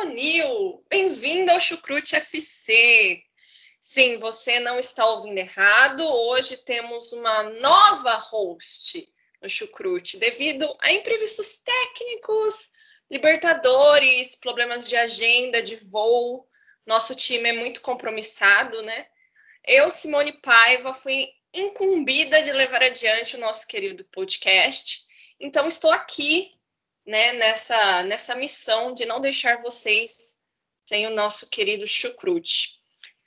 Varonil. Bem-vindo ao Chucrute FC. Sim, você não está ouvindo errado. Hoje temos uma nova host no Chucrute, devido a imprevistos técnicos, Libertadores, problemas de agenda, de voo. Nosso time é muito compromissado, né? Eu, Simone Paiva, fui incumbida de levar adiante o nosso querido podcast. Então, estou aqui né, nessa, nessa missão de não deixar vocês sem o nosso querido Chucrute.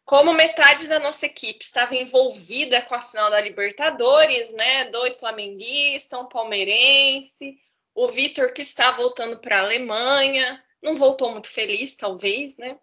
Como metade da nossa equipe estava envolvida com a final da Libertadores, né? Dois flamenguistas, um palmeirense, o Vitor que está voltando para a Alemanha, não voltou muito feliz, talvez, né?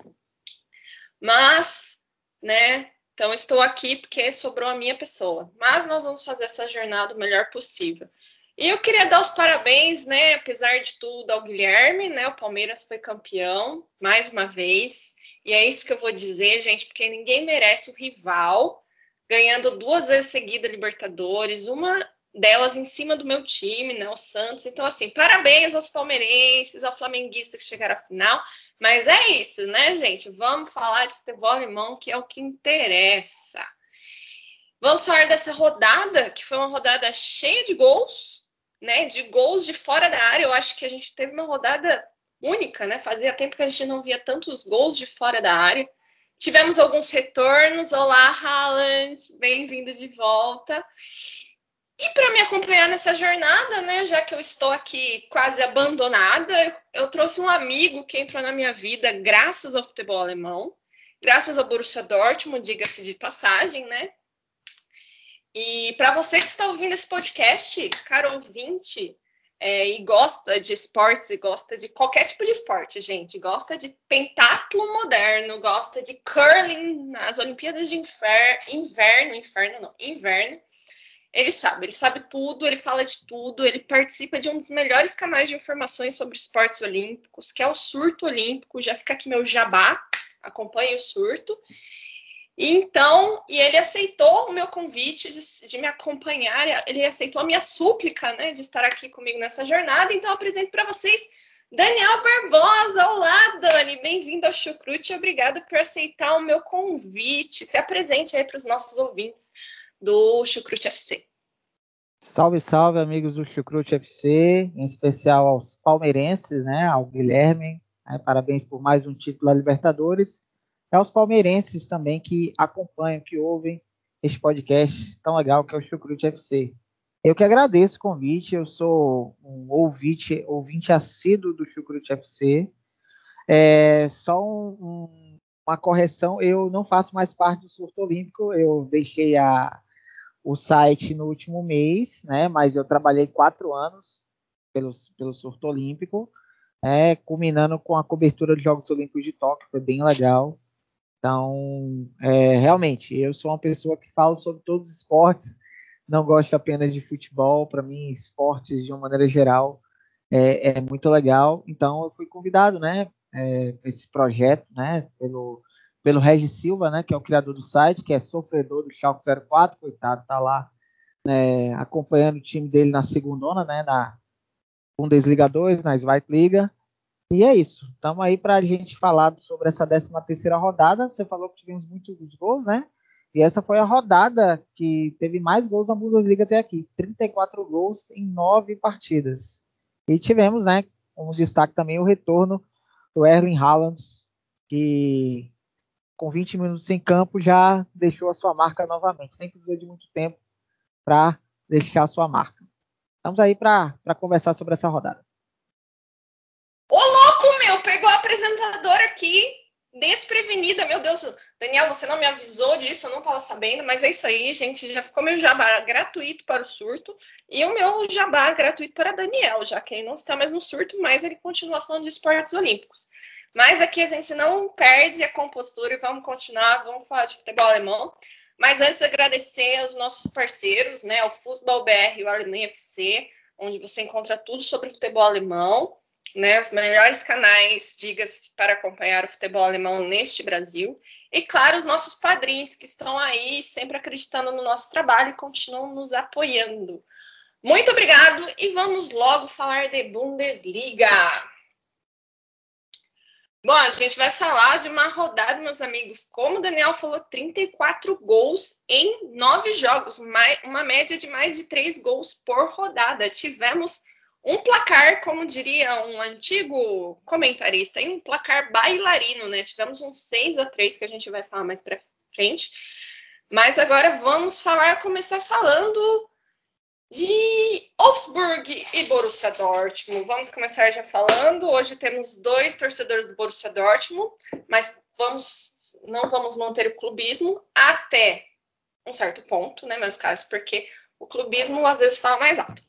Mas, né? Então estou aqui porque sobrou a minha pessoa. Mas nós vamos fazer essa jornada o melhor possível. E eu queria dar os parabéns, né, apesar de tudo, ao Guilherme, né? O Palmeiras foi campeão mais uma vez. E é isso que eu vou dizer, gente, porque ninguém merece o rival ganhando duas vezes seguida Libertadores, uma delas em cima do meu time, né, o Santos. Então, assim, parabéns aos palmeirenses, ao flamenguista que chegaram à final. Mas é isso, né, gente? Vamos falar de futebol alemão, que é o que interessa. Vamos falar dessa rodada, que foi uma rodada cheia de gols, né, de gols de fora da área. Eu acho que a gente teve uma rodada única, né? Fazia tempo que a gente não via tantos gols de fora da área. Tivemos alguns retornos. Olá, Haaland, bem-vindo de volta. E para me acompanhar nessa jornada, né, já que eu estou aqui quase abandonada, eu trouxe um amigo que entrou na minha vida graças ao futebol alemão, graças ao Borussia Dortmund, diga-se de passagem, né? E para você que está ouvindo esse podcast, caro ouvinte, é, e gosta de esportes, e gosta de qualquer tipo de esporte, gente, gosta de pentáculo moderno, gosta de curling nas Olimpíadas de infer inverno, inferno não, inverno, ele sabe, ele sabe tudo, ele fala de tudo, ele participa de um dos melhores canais de informações sobre esportes olímpicos, que é o Surto Olímpico, já fica aqui meu jabá, acompanhe o Surto. Então, e ele aceitou o meu convite de, de, me acompanhar, ele aceitou a minha súplica, né, de estar aqui comigo nessa jornada. Então, apresento para vocês Daniel Barbosa. Olá, Dani, bem-vindo ao Chucrute. Obrigada por aceitar o meu convite. Se apresente aí para os nossos ouvintes do Chucrute FC. Salve, salve, amigos do Chucrute FC, em especial aos palmeirenses, né, ao Guilherme. Né, parabéns por mais um título da Libertadores é os palmeirenses também que acompanham, que ouvem este podcast tão legal que é o Chucrute FC. Eu que agradeço o convite, eu sou um ouvinte, ouvinte assíduo do Chucrute FC. É, só um, um, uma correção, eu não faço mais parte do surto olímpico, eu deixei a, o site no último mês, né, mas eu trabalhei quatro anos pelo, pelo surto olímpico, é, culminando com a cobertura dos Jogos Olímpicos de Tóquio, foi bem legal. Então, é, realmente, eu sou uma pessoa que falo sobre todos os esportes, não gosto apenas de futebol. Para mim, esportes, de uma maneira geral, é, é muito legal. Então, eu fui convidado, né, é, esse projeto, né, pelo, pelo Regis Silva, né, que é o criador do site, que é sofredor do Schalke 04, coitado, tá lá né, acompanhando o time dele na segunda, né, na Bundesliga 2, na Zweitliga. E é isso. Estamos aí para a gente falar sobre essa 13 terceira rodada. Você falou que tivemos muitos gols, né? E essa foi a rodada que teve mais gols na Bundesliga até aqui. 34 gols em 9 partidas. E tivemos, né, como destaque também o retorno do Erling Haaland, que com 20 minutos em campo já deixou a sua marca novamente. Nem precisou de muito tempo para deixar a sua marca. Estamos aí para conversar sobre essa rodada. Ô, apresentadora aqui, desprevenida. Meu Deus, Daniel, você não me avisou disso, eu não estava sabendo, mas é isso aí, gente. Já ficou meu jabá gratuito para o surto e o meu jabá gratuito para Daniel, já que ele não está mais no surto, mas ele continua falando de esportes olímpicos. Mas aqui a gente não perde a compostura e vamos continuar, vamos falar de futebol alemão. Mas antes agradecer aos nossos parceiros, né, o Futebol BR e o Alemanha FC, onde você encontra tudo sobre futebol alemão, né, os melhores canais, diga-se, para acompanhar o futebol alemão neste Brasil. E, claro, os nossos padrinhos que estão aí sempre acreditando no nosso trabalho e continuam nos apoiando. Muito obrigado e vamos logo falar de Bundesliga. Bom, a gente vai falar de uma rodada, meus amigos. Como o Daniel falou, 34 gols em nove jogos, uma média de mais de três gols por rodada. Tivemos um placar, como diria um antigo comentarista, um placar bailarino, né? Tivemos um 6 a 3 que a gente vai falar mais para frente. Mas agora vamos falar, começar falando de Wolfsburg e Borussia Dortmund. Vamos começar já falando. Hoje temos dois torcedores do Borussia Dortmund, mas vamos não vamos manter o clubismo até um certo ponto, né, meus caros, porque o clubismo às vezes fala mais alto.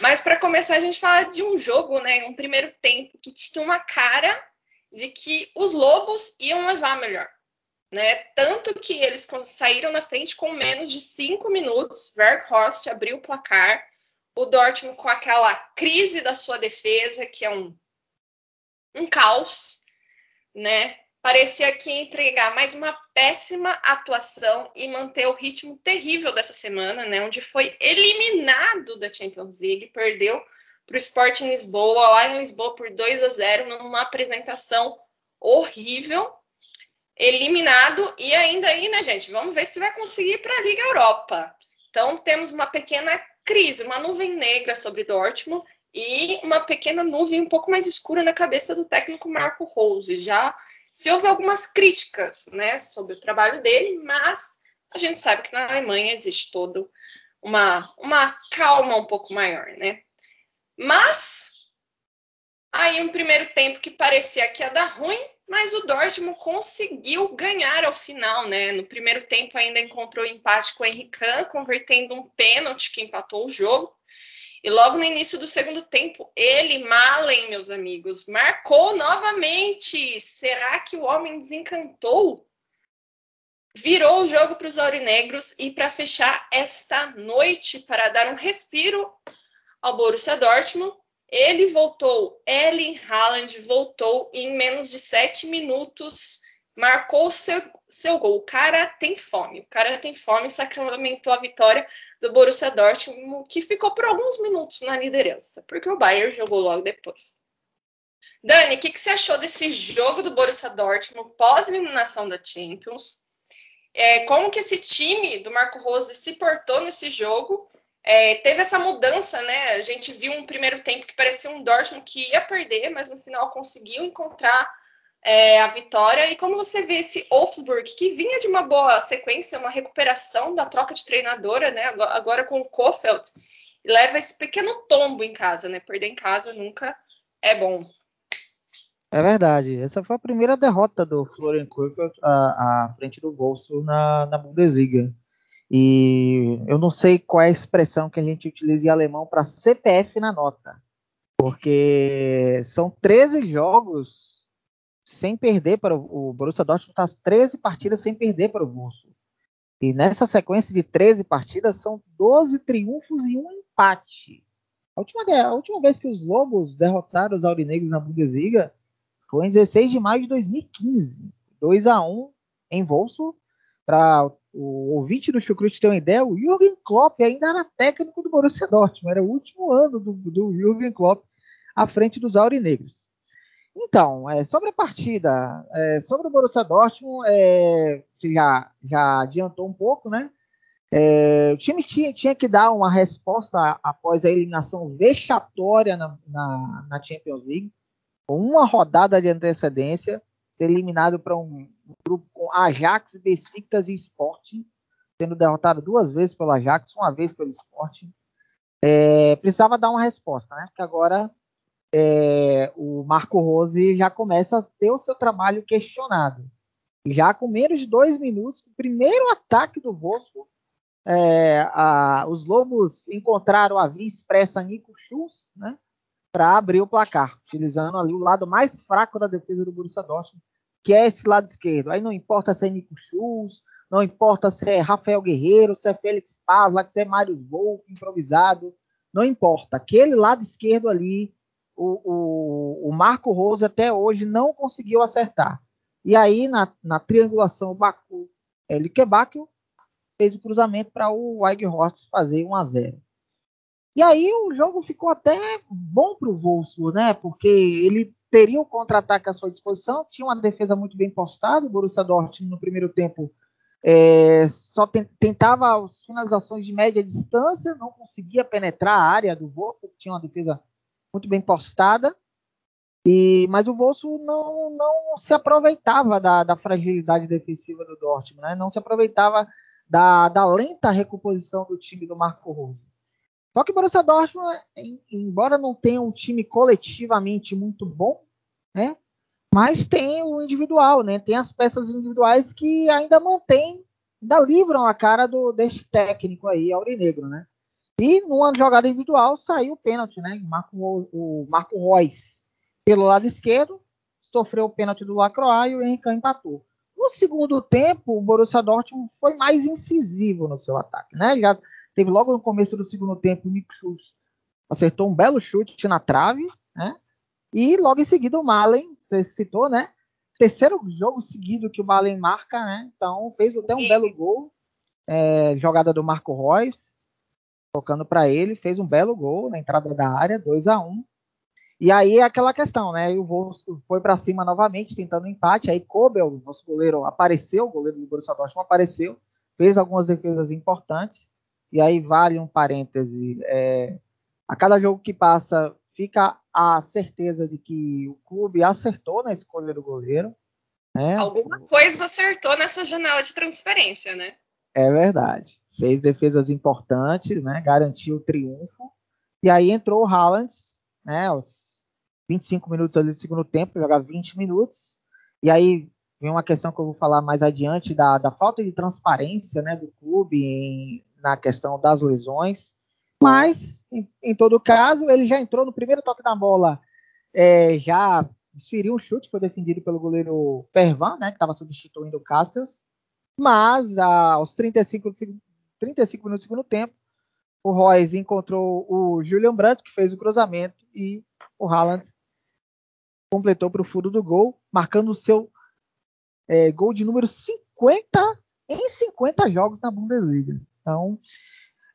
Mas para começar a gente fala de um jogo, né, um primeiro tempo que tinha uma cara de que os Lobos iam levar melhor né? Tanto que eles saíram na frente com menos de cinco minutos. Verghorst abriu o placar. O Dortmund com aquela crise da sua defesa, que é um, um caos, né? Parecia que ia entregar mais uma péssima atuação e manter o ritmo terrível dessa semana, né? Onde foi eliminado da Champions League, perdeu para o Sporting Lisboa, lá em Lisboa por 2 a 0, numa apresentação horrível eliminado e ainda aí, né, gente? Vamos ver se vai conseguir para a Liga Europa. Então temos uma pequena crise, uma nuvem negra sobre Dortmund e uma pequena nuvem um pouco mais escura na cabeça do técnico Marco Rose. Já se houve algumas críticas, né, sobre o trabalho dele, mas a gente sabe que na Alemanha existe todo uma uma calma um pouco maior, né? Mas aí um primeiro tempo que parecia que ia dar ruim, mas o Dortmund conseguiu ganhar ao final, né? No primeiro tempo ainda encontrou empate com o Henrique, convertendo um pênalti que empatou o jogo. E logo no início do segundo tempo, ele, Malen, meus amigos, marcou novamente. Será que o homem desencantou? Virou o jogo para os aurinegros e para fechar esta noite, para dar um respiro ao Borussia Dortmund, ele voltou, Ellen Haaland voltou em menos de sete minutos, marcou seu, seu gol. O cara tem fome, o cara tem fome, sacramentou a vitória do Borussia Dortmund, que ficou por alguns minutos na liderança, porque o Bayern jogou logo depois. Dani, o que, que, você achou desse jogo do Borussia Dortmund pós-eliminação da Champions? É, como que esse time do Marco Rose se portou nesse jogo é, teve essa mudança, né? A gente viu um primeiro tempo que parecia um Dortmund que ia perder, mas no final conseguiu encontrar é, a vitória. E como você vê esse Wolfsburg, que vinha de uma boa sequência, uma recuperação da troca de treinadora, né? Agora, com o Kofeld, leva esse pequeno tombo em casa, né? Perder em casa nunca é bom. É verdade. Essa foi a primeira derrota do Florian Kofeld à, à frente do Wolfsburg na, na Bundesliga. E eu não sei qual é a expressão que a gente utiliza em alemão para CPF na nota. Porque são 13 jogos sem perder para o, o Borussia Dortmund está 13 partidas sem perder para o Wolfsburg. E nessa sequência de 13 partidas são 12 triunfos e um empate. A última, a última vez que os Lobos derrotaram os Aurinegros na Bundesliga foi em 16 de maio de 2015. 2 a 1 em Wolfsburg para o ouvinte do Chucrute ter uma ideia, o Jürgen Klopp ainda era técnico do Borussia Dortmund, era o último ano do, do Jürgen Klopp à frente dos aurinegros. Então, é, sobre a partida, é, sobre o Borussia Dortmund, é, que já, já adiantou um pouco, né? É, o time tinha, tinha, que dar uma resposta após a eliminação vexatória na, na, na Champions League, com uma rodada de antecedência ser eliminado para um, um, grupo com Ajax, Besiktas e Sporting, sendo derrotado duas vezes pelo Ajax, uma vez pelo Sporting. É, precisava dar uma resposta, né? Porque agora é, o Marco Rose já começa a ter o seu trabalho questionado. Já com menos de dois minutos, o primeiro ataque do Wolfsburg, é, a, os Lobos encontraram a via expressa Nico Schultz, né, para abrir o placar, utilizando ali o lado mais fraco da defesa do Borussia Dortmund, que é esse lado esquerdo. Aí não importa se é Nico Schultz, não importa se é Rafael Guerreiro, se é Félix Paz, se é Mário Wolff, improvisado, não importa. Aquele lado esquerdo ali, o, o, o Marco Rose até hoje não conseguiu acertar. E aí, na, na triangulação, o Baku é, Likebakio fez o cruzamento para o Weighorst fazer 1 a 0 E aí o jogo ficou até bom para o Wolfsburg, né? Porque ele teria o contra-ataque à sua disposição, tinha uma defesa muito bem postada. O Borussia Dortmund no primeiro tempo é, só tentava as finalizações de média distância, não conseguia penetrar a área do Wolfsburg, tinha uma defesa muito bem postada. E, mas o Bolso não, não se aproveitava da, da fragilidade defensiva do Dortmund, né? não se aproveitava da, da, lenta recomposição do time do Marco Rose. Só que o Borussia Dortmund, embora não tenha um time coletivamente muito bom, né? mas tem o individual, né? tem as peças individuais que ainda mantêm, ainda livram a cara do, deste técnico aí, Aurinegro. Né? E numa jogada individual saiu o pênalti, né? Marco, o Marco Reus pelo lado esquerdo, sofreu o pênalti do Lacroix e o Henrique empatou. No segundo tempo, o Borussia Dortmund foi mais incisivo no seu ataque, né? Já teve logo no começo do segundo tempo o Nick Schultz acertou um belo chute na trave, né? E logo em seguida o Malen, você citou, né? Terceiro jogo seguido que o Malen marca, né? Então fez até um belo gol. É, jogada do Marco Reus, tocando para ele, fez um belo gol na entrada da área, 2 a 1 e aí é aquela questão, né? O Wolfsburg foi para cima novamente, tentando um empate. Aí Kobel, nosso goleiro, apareceu, o goleiro do Borussia Dortmund apareceu, fez algumas defesas importantes. E aí vale um parêntese. É, a cada jogo que passa, fica a certeza de que o clube acertou na escolha do goleiro. Né? Alguma coisa acertou nessa janela de transferência, né? É verdade. Fez defesas importantes, né? Garantiu o triunfo. E aí entrou o Haaland, né? Os 25 minutos ali do segundo tempo, jogar 20 minutos. E aí vem uma questão que eu vou falar mais adiante da, da falta de transparência né, do clube em, na questão das lesões. Mas, em, em, todo caso, ele já entrou no primeiro toque da bola, é, já desferiu um chute, foi defendido pelo goleiro Pervan, né, que estava substituindo o Castells. Mas, aos 35, 35 minutos do segundo tempo, o Royce encontrou o Julian Brandt, que fez o cruzamento, e o Haaland completou para o fundo do gol, marcando o seu é, gol de número 50 em 50 jogos na Bundesliga. Então,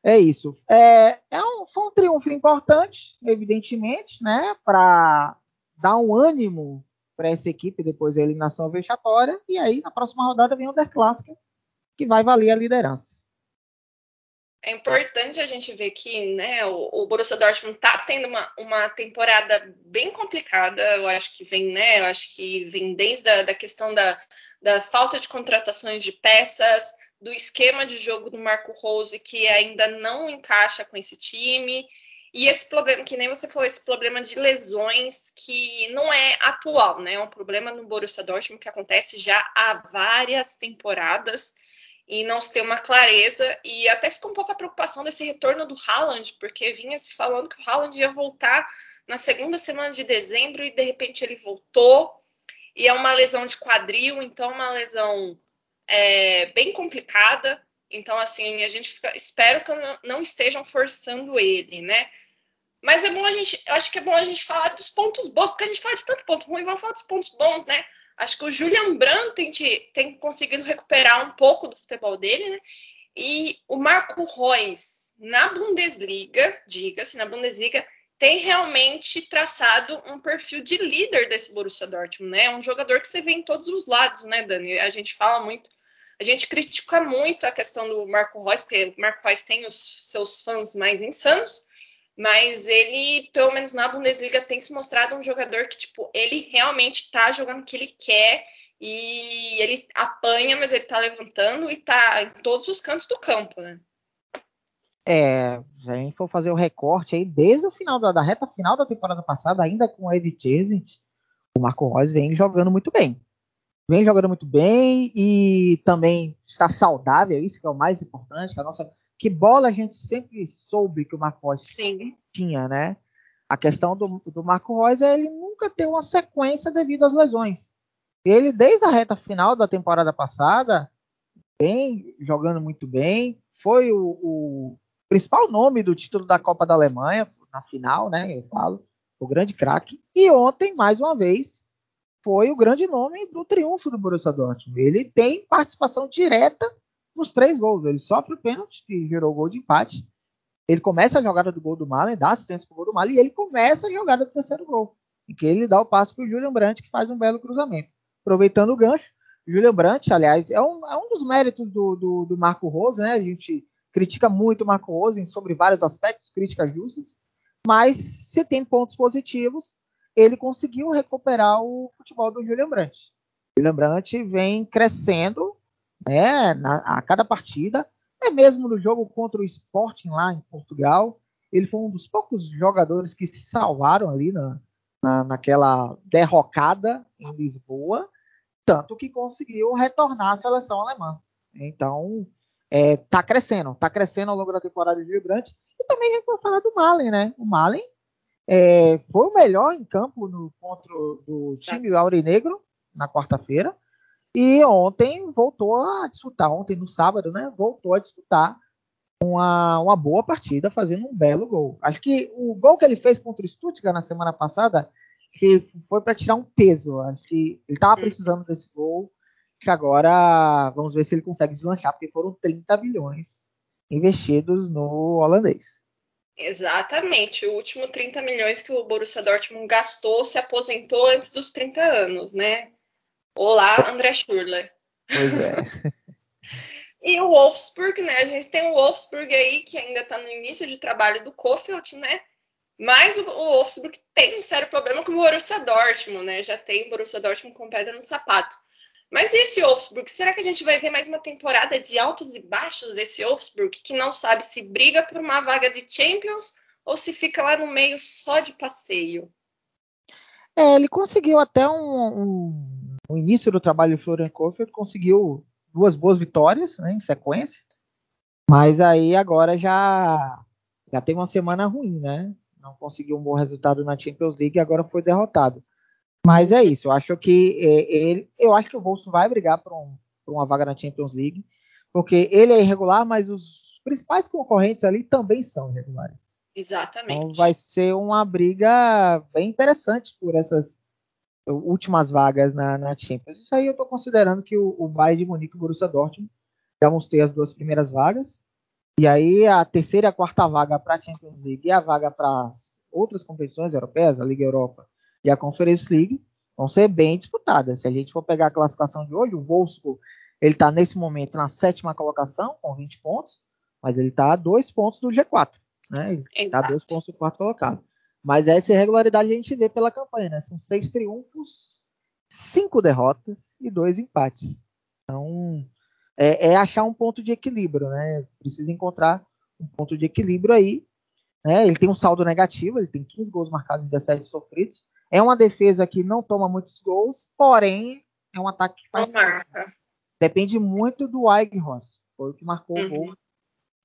é isso. É, é um, foi um triunfo importante, evidentemente, né, para dar um ânimo para essa equipe depois da eliminação vexatória. E aí, na próxima rodada, vem o Der Clássico, que vai valer a liderança. É importante a gente ver que né, o, o Borussia Dortmund está tendo uma, uma temporada bem complicada. Eu acho que vem, né? Eu acho que vem desde a da questão da, da falta de contratações de peças, do esquema de jogo do Marco Rose, que ainda não encaixa com esse time. E esse problema, que nem você falou, esse problema de lesões que não é atual, né? É um problema no Borussia Dortmund que acontece já há várias temporadas e não se ter uma clareza. E até ficou um pouco a preocupação desse retorno do Haaland, porque vinha se falando que o Haaland ia voltar na segunda semana de dezembro e de repente ele voltou. E é uma lesão de quadril, então é uma lesão é, bem complicada. Então, assim, a gente fica, espero que não estejam forçando ele, né? Mas é bom a gente, eu acho que é bom a gente falar dos pontos bons, porque a gente fala de tanto ponto ruim, vamos falar dos pontos bons, né? Acho que o Julian Brandt tem, tem conseguido recuperar um pouco do futebol dele, né? E o Marco Reus, na Bundesliga, diga-se, na Bundesliga, tem realmente traçado um perfil de líder desse Borussia Dortmund, né? É um jogador que você vê em todos os lados, né, Dani? A gente fala muito, a gente critica muito a questão do Marco Reus, porque o Marco Reus tem os seus fãs mais insanos, mas ele, pelo menos na Bundesliga, tem se mostrado um jogador que, tipo, ele realmente tá jogando o que ele quer e ele apanha, mas ele tá levantando e tá em todos os cantos do campo, né? É, se a gente for fazer o recorte aí, desde o final da, da reta final da temporada passada, ainda com o Ed Chesney, o Marco Reus vem jogando muito bem. Vem jogando muito bem e também está saudável, isso que é o mais importante. Que, a nossa, que bola a gente sempre soube que o Marco Reus tinha, né? A questão do, do Marco Reus é ele nunca ter uma sequência devido às lesões. Ele, desde a reta final da temporada passada, vem jogando muito bem. Foi o, o principal nome do título da Copa da Alemanha, na final, né? Eu falo, o grande craque. E ontem, mais uma vez, foi o grande nome do triunfo do Borussia Dortmund. Ele tem participação direta nos três gols. Ele sofre o pênalti, que gerou o gol de empate. Ele começa a jogada do gol do Malen, dá assistência para o gol do Malen, e ele começa a jogada do terceiro gol. Em que ele dá o passe para o Julian Brandt, que faz um belo cruzamento. Aproveitando o gancho, Julian Brandt, aliás, é um, é um dos méritos do, do, do Marco Rose, né? A gente critica muito o Marco Rose sobre vários aspectos, críticas justas, mas se tem pontos positivos, ele conseguiu recuperar o futebol do Julian Brandt. O Julian Brandt vem crescendo né, na, a cada partida, até mesmo no jogo contra o Sporting lá em Portugal. Ele foi um dos poucos jogadores que se salvaram ali na, na, naquela derrocada em Lisboa, tanto que conseguiu retornar à seleção alemã. Então, é, tá crescendo, tá crescendo ao longo da temporada de Vibrante. E também a gente pode falar do Malen, né? O Malen é, foi o melhor em campo no contra do time aurinegro na quarta-feira. E ontem voltou a disputar, ontem no sábado, né? Voltou a disputar uma, uma boa partida, fazendo um belo gol. Acho que o gol que ele fez contra o Stuttgart na semana passada que foi para tirar um peso. Acho que ele estava precisando desse gol que agora vamos ver se ele consegue deslanchar, porque foram 30 bilhões investidos no holandês. Exatamente, o último 30 milhões que o Borussia Dortmund gastou se aposentou antes dos 30 anos, né? Olá, André Schürrle. Pois é. e o Wolfsburg, né? A gente tem o Wolfsburg aí que ainda está no início de trabalho do Kofeld, né? Mas o, o Wolfsburg tem um sério problema com o Borussia Dortmund, né? Já tem o Borussia Dortmund com pedra no sapato. Mas e esse Wolfsburg? Será que a gente vai ver mais uma temporada de altos e baixos desse Wolfsburg que não sabe se briga por uma vaga de Champions ou se fica lá no meio só de passeio? É, ele conseguiu até um, um, no início do trabalho de Florian Kohfeldt, conseguiu duas boas vitórias né, em sequência, mas aí agora já já teve uma semana ruim, né? Não conseguiu um bom resultado na Champions League e agora foi derrotado. Mas é isso, eu acho que é, ele, eu acho que o Wolfsburg vai brigar por, um, por, uma vaga na Champions League, porque ele é irregular, mas os principais concorrentes ali também são irregulares. Exatamente. Então vai ser uma briga bem interessante por essas últimas vagas na, na Champions. Isso aí eu estou considerando que o, o Bayern de Munique e o Borussia Dortmund já vão ter as duas primeiras vagas. E aí a terceira e a quarta vaga para a Champions League e a vaga para outras competições europeias, a Liga Europa e a Conference League vão ser bem disputadas. Se a gente for pegar a classificação de hoje, o Wolfsburg ele está nesse momento na sétima colocação com 20 pontos, mas ele está a dois pontos do G4, né? Está a dois pontos do quarto colocado. Mas essa irregularidade a gente vê pela campanha, né? São seis triunfos, cinco derrotas e dois empates. Então é, é achar um ponto de equilíbrio, né? Precisa encontrar um ponto de equilíbrio aí. Né? Ele tem um saldo negativo, ele tem 15 gols marcados e 17 sofridos. É uma defesa que não toma muitos gols, porém é um ataque que faz. Depende muito do Eichhorst, foi o que marcou uhum. o gol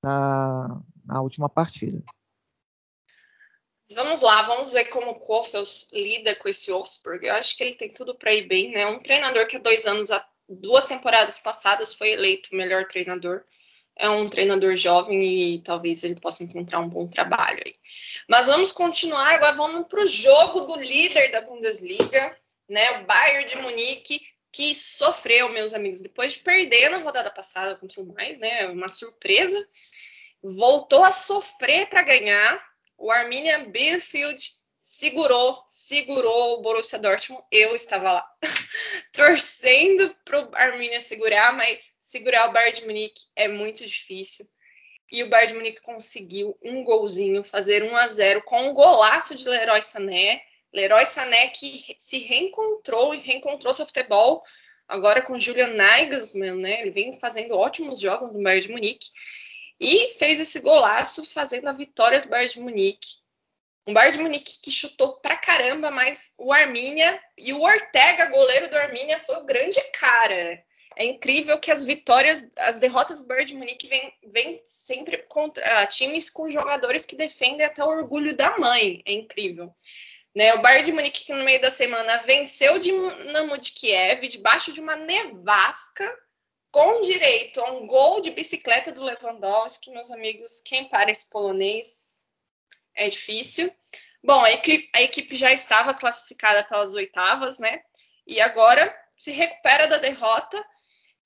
na, na última partida. Vamos lá, vamos ver como o Kofeld lida com esse Wolfsburg. Eu acho que ele tem tudo para ir bem, né? Um treinador que há dois anos, duas temporadas passadas, foi eleito o melhor treinador é um treinador jovem e talvez ele possa encontrar um bom trabalho aí. Mas vamos continuar, agora vamos para o jogo do líder da Bundesliga, né, o Bayern de Munique, que sofreu, meus amigos, depois de perder na rodada passada contra o Mais, né, uma surpresa, voltou a sofrer para ganhar. O Arminia Bielefeld segurou, segurou o Borussia Dortmund. Eu estava lá torcendo para o Arminia segurar, mas segurar o Bayern de Munique é muito difícil. E o Bayern de Munique conseguiu um golzinho, fazer 1 a 0 com um golaço de Leroy Sané. Leroy Sané que se reencontrou e reencontrou seu futebol agora com Julian Nagelsmann, né? Ele vem fazendo ótimos jogos no Bayern de Munique. E fez esse golaço fazendo a vitória do Bayern de Munique. Um Bayern de Munique que chutou pra caramba, mas o Arminia e o Ortega, goleiro do Arminia, foi o grande cara. É incrível que as vitórias, as derrotas do Bayern de Munique vêm vem sempre contra uh, times com jogadores que defendem até o orgulho da mãe. É incrível. Né, o Bayern de Munique que no meio da semana venceu o Dinamo de Kiev debaixo de uma nevasca com direito a um gol de bicicleta do Lewandowski, meus amigos, quem para esse polonês é difícil. Bom, a equipe, a equipe já estava classificada pelas oitavas, né? E agora se recupera da derrota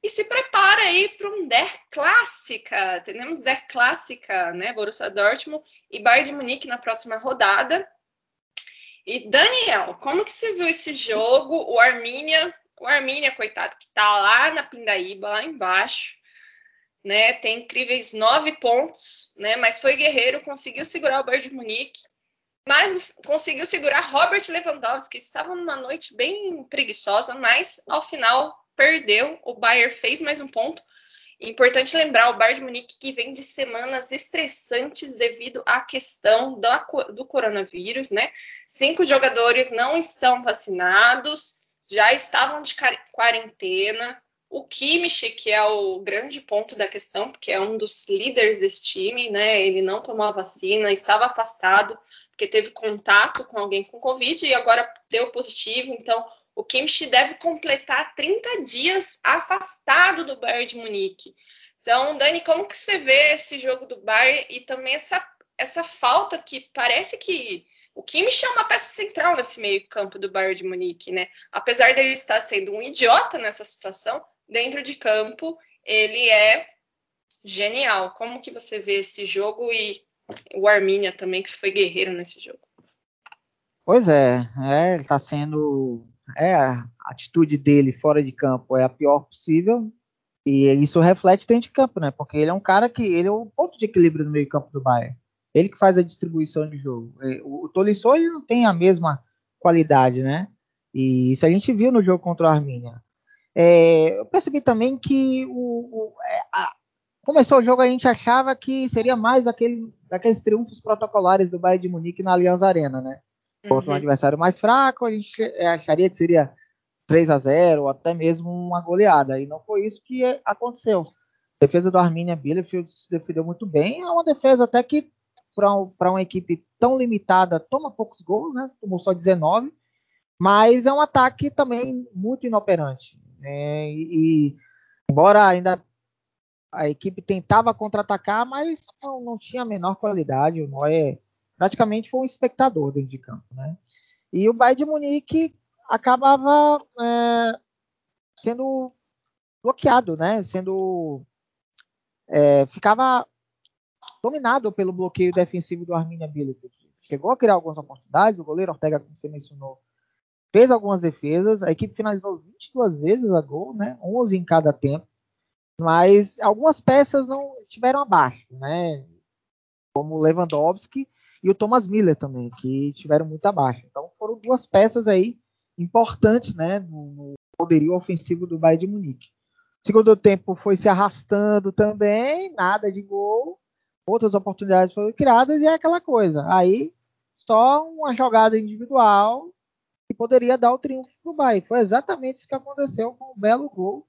e se prepara aí para um Der Clássica. Teremos Der Clássica, né? Borussia Dortmund e Bayern de Munique na próxima rodada. E Daniel, como que você viu esse jogo? O Arminia o Armínia, coitado, que tá lá na Pindaíba, lá embaixo, né? Tem incríveis nove pontos, né? Mas foi guerreiro, conseguiu segurar o Bayern de Munique, mas conseguiu segurar Robert Lewandowski, que estava numa noite bem preguiçosa, mas ao final perdeu. O Bayern fez mais um ponto. Importante lembrar o Bayern de Munique que vem de semanas estressantes devido à questão do, do coronavírus, né? Cinco jogadores não estão vacinados já estavam de quarentena. O Kimmich, que é o grande ponto da questão, porque é um dos líderes desse time, né? Ele não tomou a vacina, estava afastado, porque teve contato com alguém com Covid e agora deu positivo. Então, o Kimmich deve completar 30 dias afastado do Bayern de Munique. Então, Dani, como que você vê esse jogo do Bayern e também essa, essa falta que parece que o Kimmich é uma peça central nesse meio-campo do Bayern de Munique, né? Apesar dele estar sendo um idiota nessa situação, dentro de campo ele é genial. Como que você vê esse jogo e o Arminia também que foi guerreiro nesse jogo? Pois é, é ele está sendo é a atitude dele fora de campo é a pior possível e isso reflete dentro de campo, né? Porque ele é um cara que ele é o ponto de equilíbrio no meio-campo do Bayern. Ele que faz a distribuição de jogo. É, o Tolisso ele não tem a mesma qualidade, né? E isso a gente viu no jogo contra o Arminia. É, eu percebi também que o, o é, a, começou o jogo a gente achava que seria mais aquele, daqueles triunfos protocolares do Bayern de Munique na Allianz Arena, né? Contra uhum. um adversário mais fraco, a gente é, acharia que seria 3 a 0 ou até mesmo uma goleada. E não foi isso que aconteceu. A defesa do Arminia Bielefeld se defendeu muito bem. É uma defesa até que para uma equipe tão limitada, toma poucos gols, né? Tomou só 19, mas é um ataque também muito inoperante. Né? E, e, embora ainda a equipe tentava contra-atacar, mas não, não, tinha a menor qualidade. O Noé praticamente foi um espectador dentro de campo, né? E o Bayern de Munique acabava é, sendo bloqueado, né? Sendo é, ficava dominado pelo bloqueio defensivo do Arminia Bielefeld. Chegou a criar algumas oportunidades, o goleiro Ortega, como você mencionou, fez algumas defesas, a equipe finalizou 22 vezes a gol, né, 11 em cada tempo, mas algumas peças não estiveram abaixo, né, como o Lewandowski e o Thomas Miller também, que estiveram muito abaixo. Então foram duas peças aí importantes, né, no poderio ofensivo do Bayern de Munique. Segundo tempo foi se arrastando também, nada de gol outras oportunidades foram criadas e é aquela coisa. Aí só uma jogada individual que poderia dar o triunfo para o Bahia. Foi exatamente isso que aconteceu com o belo gol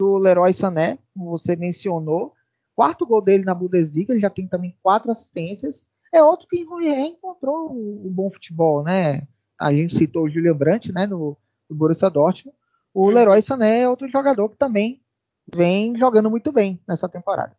do Leroy Sané, como você mencionou. Quarto gol dele na Bundesliga, ele já tem também quatro assistências. É outro que reencontrou o, bom futebol, né? A gente citou o Julian Brandt, né, no, no Borussia Dortmund. O Leroy Sané é outro jogador que também vem jogando muito bem nessa temporada.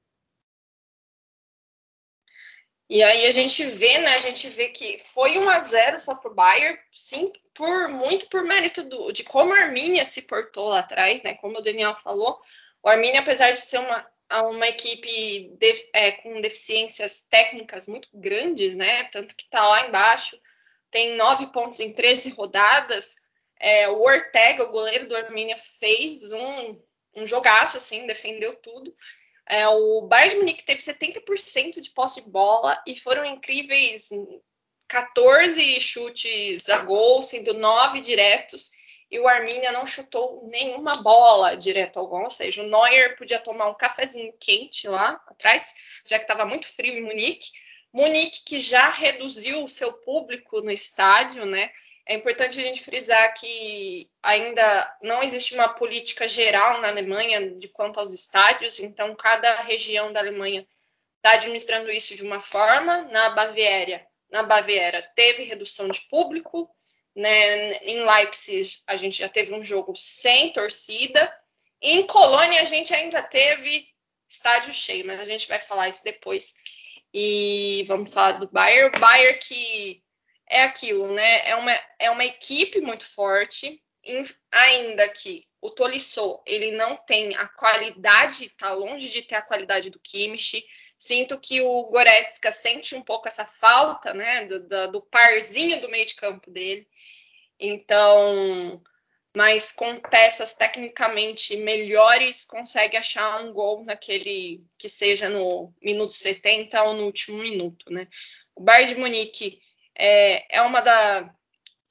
E aí a gente vê, né? A gente vê que foi 1 a 0 só pro Bayern, sim, por muito por mérito do, de como a Arminia se portou lá atrás, né? Como o Daniel falou, o Arminia, apesar de ser uma, uma equipe de, é, com deficiências técnicas muito grandes, né? Tanto que tá lá embaixo, tem nove pontos em 13 rodadas. É, o Ortega, o goleiro do Arminia, fez um, um jogaço, assim, defendeu tudo. É, o Bayern de Munique teve 70% de posse de bola e foram incríveis 14 chutes a gol, sendo 9 diretos e o Arminia não chutou nenhuma bola direto ao gol, ou seja, o Neuer podia tomar um cafezinho quente lá atrás, já que estava muito frio em Munique. Munique que já reduziu o seu público no estádio, né? É importante a gente frisar que ainda não existe uma política geral na Alemanha de quanto aos estádios, então cada região da Alemanha está administrando isso de uma forma. Na Baviera, na Baviera teve redução de público, né? Em Leipzig a gente já teve um jogo sem torcida. Em Colônia a gente ainda teve estádio cheio, mas a gente vai falar isso depois. E vamos falar do Bayern, o Bayern que é aquilo, né? É uma, é uma equipe muito forte, ainda que o Tolisso ele não tem a qualidade, está longe de ter a qualidade do Kimmich. Sinto que o Goretzka sente um pouco essa falta, né, do, do, do parzinho do meio de campo dele. Então, mas com peças tecnicamente melhores, consegue achar um gol naquele que seja no minuto 70 ou no último minuto, né? O Bayern de Munique é, é uma da.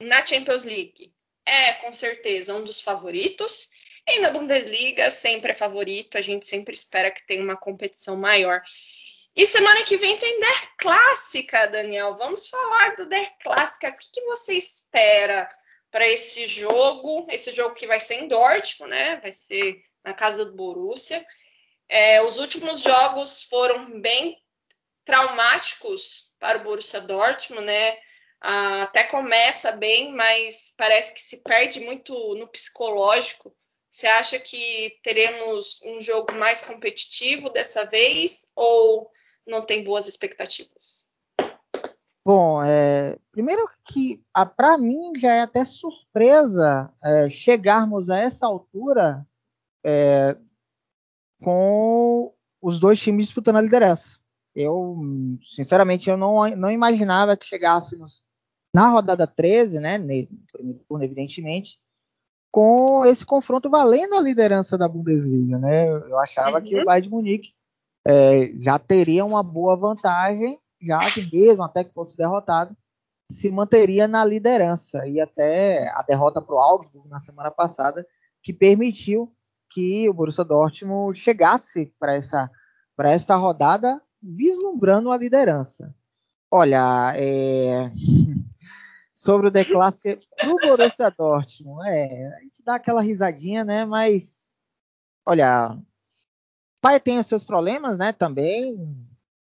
Na Champions League, é com certeza um dos favoritos. E na Bundesliga sempre é favorito, a gente sempre espera que tenha uma competição maior. E semana que vem tem Der Clássica, Daniel. Vamos falar do Der Clássica. O que, que você espera para esse jogo? Esse jogo que vai ser em Dortmund, né? Vai ser na casa do Borussia. É, os últimos jogos foram bem traumáticos para o Borussia Dortmund, né? Ah, até começa bem, mas parece que se perde muito no psicológico. Você acha que teremos um jogo mais competitivo dessa vez ou não tem boas expectativas? Bom, é, primeiro que para mim já é até surpresa é, chegarmos a essa altura é, com os dois times disputando a liderança. Eu, sinceramente, eu não, não imaginava que chegássemos na rodada 13, né, turno, evidentemente, com esse confronto valendo a liderança da Bundesliga, né? Eu achava uhum. que o uhum. Bayern de Munique é, já teria uma boa vantagem, já que mesmo até que fosse derrotado, se manteria na liderança e até a derrota para o Augsburg na semana passada, que permitiu que o Borussia Dortmund chegasse para essa para esta rodada vislumbrando a liderança. Olha, é... sobre o The Classic pro Borussia Dortmund, é, a gente dá aquela risadinha, né? Mas, olha, o pai tem os seus problemas, né? Também,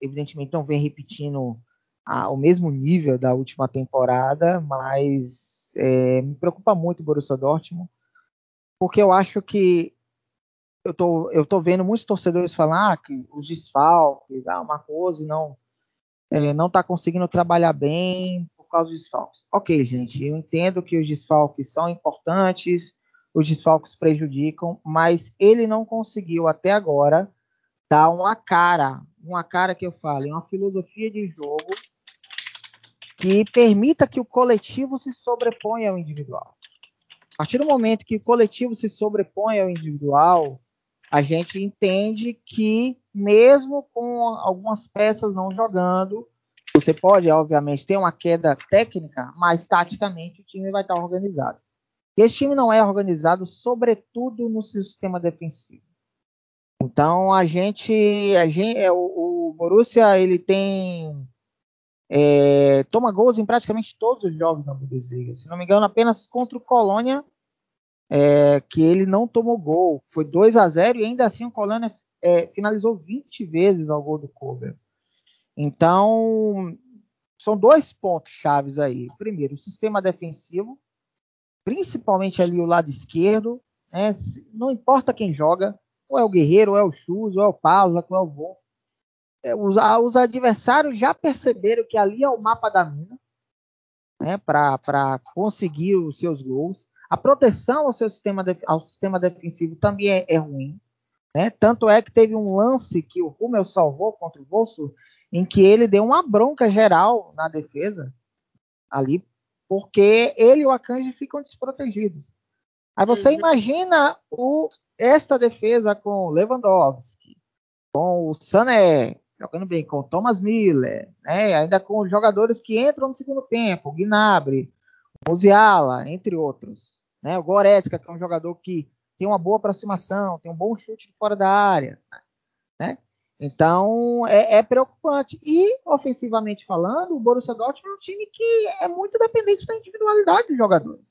evidentemente não vem repetindo a, o mesmo nível da última temporada, mas é, me preocupa muito o Borussia Dortmund, porque eu acho que eu tô, eu tô vendo muitos torcedores falar que os desfalques, ah, uma coisa não é, não está conseguindo trabalhar bem por causa dos desfalques. Ok, gente, eu entendo que os desfalques são importantes, os desfalques prejudicam, mas ele não conseguiu até agora dar uma cara, uma cara que eu falo, uma filosofia de jogo que permita que o coletivo se sobreponha ao individual. A partir do momento que o coletivo se sobrepõe ao individual, a gente entende que, mesmo com algumas peças não jogando, você pode, obviamente, ter uma queda técnica, mas taticamente o time vai estar organizado. E esse time não é organizado, sobretudo no sistema defensivo. Então a gente, a gente é, o, o Borussia ele tem é, toma gols em praticamente todos os jogos na Bundesliga. Se não me engano, apenas contra o Colônia é, que ele não tomou gol. Foi 2 a 0 e ainda assim o Colônia é, finalizou 20 vezes ao gol do Kober. Então, são dois pontos chaves aí. Primeiro, o sistema defensivo, principalmente ali o lado esquerdo. Né? Não importa quem joga, ou é o Guerreiro, ou é o Chus, ou é o Pazla, ou é o Wolf. É, os, os, adversários já perceberam que ali é o mapa da mina né, para conseguir os seus gols. A proteção ao seu sistema, de, ao sistema defensivo também é, é ruim. Né? Tanto é que teve um lance que o Rummel salvou contra o Bolso, em que ele deu uma bronca geral na defesa ali, porque ele e o Akanji ficam desprotegidos. Aí você uhum. imagina o, esta defesa com Lewandowski, com o Sané jogando bem, com o Thomas Miller, né? ainda com jogadores que entram no segundo tempo, o Gnabry, o Musiala, entre outros. Né? O Goretzka, que é um jogador que tem uma boa aproximação, tem um bom chute de fora da área, né? Então é, é, preocupante. E ofensivamente falando, o Borussia Dortmund é um time que é muito dependente da individualidade dos jogadores.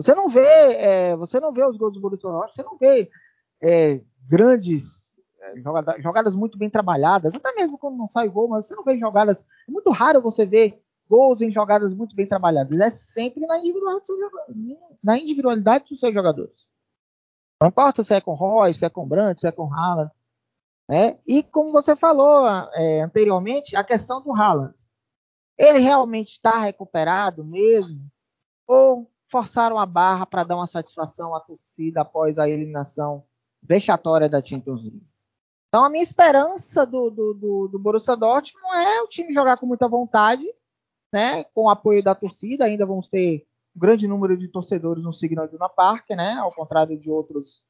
Você não vê, é, você não vê os gols do Borussia Dortmund, você não vê é, grandes é, jogadas, jogadas, muito bem trabalhadas, até mesmo quando não sai gol, mas você não vê jogadas. É muito raro você ver gols em jogadas muito bem trabalhadas. É sempre na individualidade, dos seus jogadores. Não importa se é com Royce, se é com Brandt, se é com Haaland. Né? E como você falou é, anteriormente, a questão do Haaland. Ele realmente está recuperado mesmo? Ou forçaram a barra para dar uma satisfação à torcida após a eliminação vexatória da Champions League? Então a minha esperança do, do, do, do Borussia Dortmund é o time jogar com muita vontade, né, com o apoio da torcida. Ainda vamos ter um grande número de torcedores no Signal Iduna Park, né, ao contrário de outros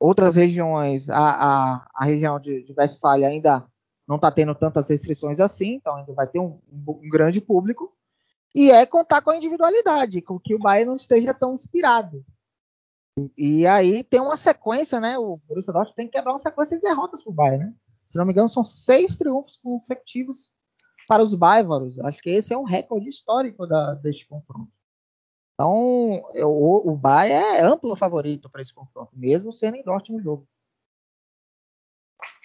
Outras regiões, a, a, a região de, de Westfalia ainda não está tendo tantas restrições assim, então ainda vai ter um, um, grande público. E é contar com a individualidade, com que o Bayern não esteja tão inspirado. E, aí tem uma sequência, né? O Borussia Dortmund tem que quebrar uma sequência de derrotas para o Bayern, né? Se não me engano, são seis triunfos consecutivos para os bávaros. Acho que esse é um recorde histórico da, deste confronto. Então, o, o Bayern é amplo favorito para esse confronto, mesmo sendo em Dortmund jogo.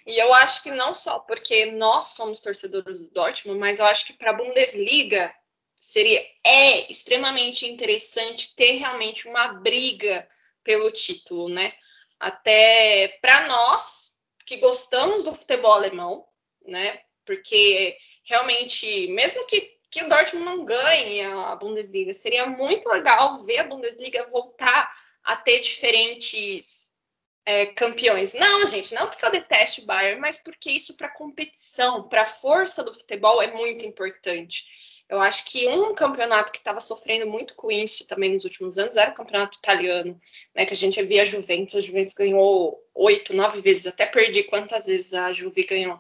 E eu acho que não só porque nós somos torcedores do Dortmund, mas eu acho que para a Bundesliga seria é extremamente interessante ter realmente uma briga pelo título, né? Até para nós que gostamos do futebol alemão, né? Porque realmente, mesmo que que o Dortmund não ganhe a Bundesliga. Seria muito legal ver a Bundesliga voltar a ter diferentes é, campeões. Não, gente, não porque eu detesto o Bayern, mas porque isso para competição, para a força do futebol é muito importante. Eu acho que um campeonato que estava sofrendo muito com isso também nos últimos anos era o campeonato italiano, né? Que a gente via a Juventus, a Juventus ganhou oito, nove vezes, até perdi quantas vezes a Juve ganhou.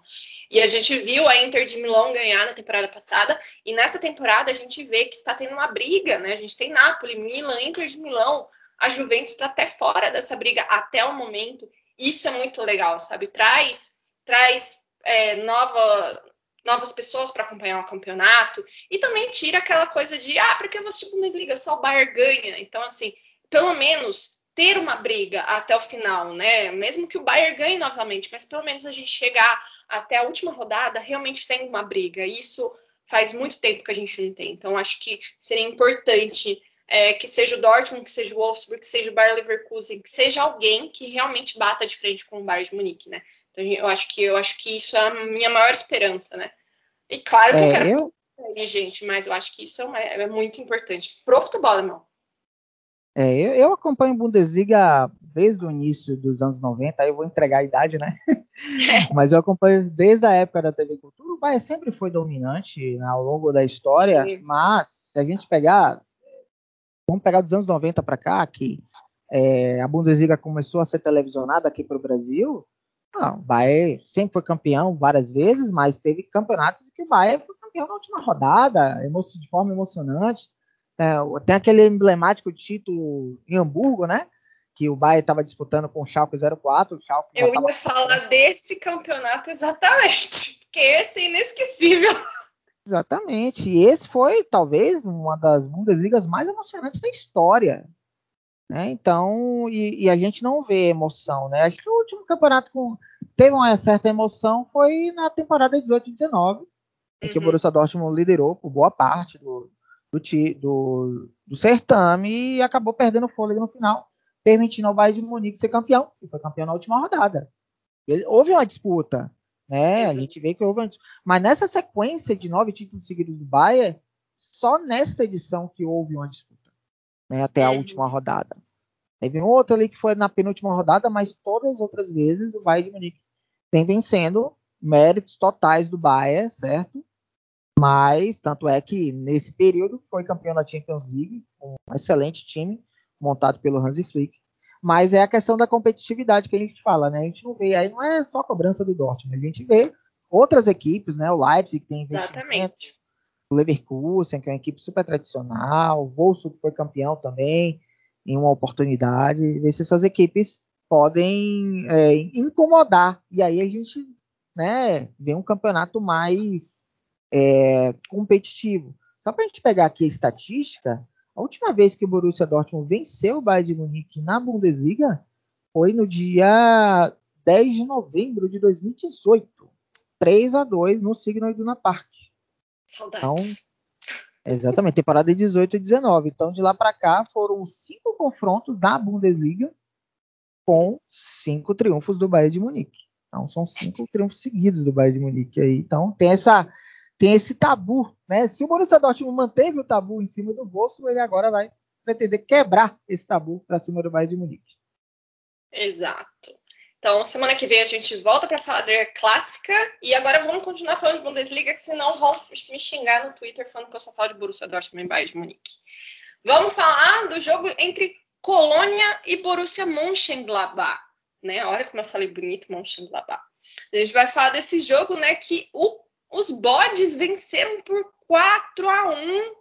E a gente viu a Inter de Milão ganhar na temporada passada, e nessa temporada a gente vê que está tendo uma briga, né? A gente tem Napoli, Milan, Inter de Milão, a Juventus está até fora dessa briga até o momento. Isso é muito legal, sabe? Traz, traz é, nova, novas pessoas para acompanhar o campeonato e também tira aquela coisa de ah, porque você Bundesliga só o Bayern ganha. Então assim, pelo menos ter uma briga até o final, né? Mesmo que o Bayern ganhe novamente, mas pelo menos a gente chegar até a última rodada realmente tem uma briga. Isso faz muito tempo que a gente não tem. Então acho que seria importante é, que seja o Dortmund, que seja o Wolfsburg, que seja o Bayer Leverkusen, que seja alguém que realmente bata de frente com o Bayern de Munique, né? Então eu acho que eu acho que isso é a minha maior esperança, né? E claro que é, eu quero eu... Aí, gente, mas eu acho que isso é, é muito importante pro futebol alemão. É, eu, eu, acompanho Bundesliga desde o início dos anos 90, aí eu vou entregar a idade, né? Mas eu acompanho desde a época da TV Cultura. O Bayern sempre foi dominante ao longo da história, Sim. mas se a gente pegar, vamos pegar dos anos 90 para cá, que é, a Bundesliga começou a ser televisionada aqui para o Brasil, não, o Bayern sempre foi campeão várias vezes, mas teve campeonatos que o Bayern foi campeão na última rodada, de forma emocionante. É, tem aquele emblemático título em Hamburgo, né? Que o Bayern estava disputando com o Schalke 04. O Schalke Eu ia falar desse campeonato exatamente, porque esse é inesquecível. Exatamente. E esse foi, talvez, uma das Bundesligas mais emocionantes da história. Né? Então, e, e, a gente não vê emoção, né? Acho que o último campeonato com teve uma certa emoção foi na temporada 18 e 19, uhum. em que o uhum. Borussia Dortmund liderou por boa parte do, do, do, do certame e acabou perdendo fôlego no final, permitindo ao Bayern de Munique ser campeão, e foi campeão na última rodada. Houve uma disputa, né? A gente vê que houve uma disputa. Mas nessa sequência de nove títulos seguidos do Bayern, só nesta edição que houve uma disputa, né? Até a uhum. última rodada. Teve um outro ali que foi na penúltima rodada, mas todas as outras vezes o Bayern de Munique vem vencendo méritos totais do Bayern, certo? Mas, tanto é que nesse período foi campeão da Champions League, um excelente time montado pelo Hansi Flick. Mas é a questão da competitividade que a gente fala, né? A gente não vê, aí não é só cobrança do Dortmund, a gente vê outras equipes, né? O Leipzig que tem Exatamente. o Leverkusen, que é uma equipe super tradicional, o Wolfsburg foi campeão também. em uma oportunidade, ver se essas equipes podem é, incomodar. E aí a gente né, vê um campeonato mais é, competitivo. Só para a gente pegar aqui a estatística, a última vez que o Borussia Dortmund venceu o Bayern de Munique na Bundesliga foi no dia 10 de novembro de 2018. 3 a 2 no Signal Iduna Park. Saudades. Então, exatamente, temporada de 18 e 19. Então, de lá para cá, foram cinco confrontos da Bundesliga com cinco triunfos do Bayern de Munique. Então, são cinco triunfos seguidos do Bayern de Munique aí. Então, tem essa tem esse tabu, né? Se o Borussia Dortmund manteve o tabu em cima do bolso, ele agora vai pretender quebrar esse tabu para cima do Bayern de Munique. Exato. Então, semana que vem a gente volta para falar clássica e agora vamos continuar falando de Bundesliga, que senão vão me xingar no Twitter falando que eu só falo de Borussia Dortmund e Bayern de Munique. Vamos falar do jogo entre Colônia e Borussia Mönchengladbach, né? Olha como eu falei bonito, Mönchengladbach. A gente vai falar desse jogo, né, que o os bodes venceram por 4 a 1,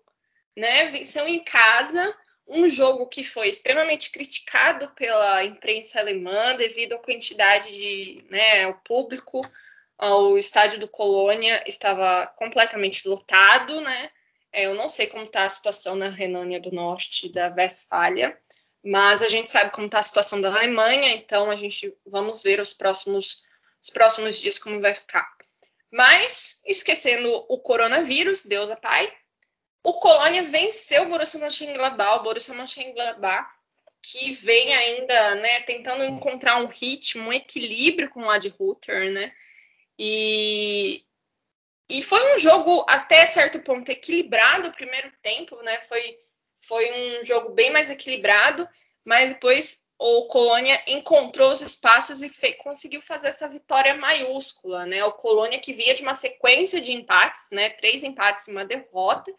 né? Venceram em casa, um jogo que foi extremamente criticado pela imprensa alemã devido à quantidade de, né, o público, o estádio do Colônia estava completamente lotado, né? É, eu não sei como está a situação na Renânia do Norte da Westfália, mas a gente sabe como está a situação da Alemanha, então a gente vamos ver os próximos, os próximos dias como vai ficar. Mas, esquecendo o coronavírus, Deus é Pai, o Colônia venceu o Borussia Mönchengladbach, o Borussia Mönchengladbach, que vem ainda, né, tentando encontrar um ritmo, um equilíbrio com o Ad Ruther, né? E, e foi um jogo até certo ponto equilibrado o primeiro tempo, né? Foi, foi um jogo bem mais equilibrado, mas depois o Colônia encontrou os espaços e conseguiu fazer essa vitória maiúscula, né? O Colônia que via de uma sequência de empates, né? Três empates e uma derrota,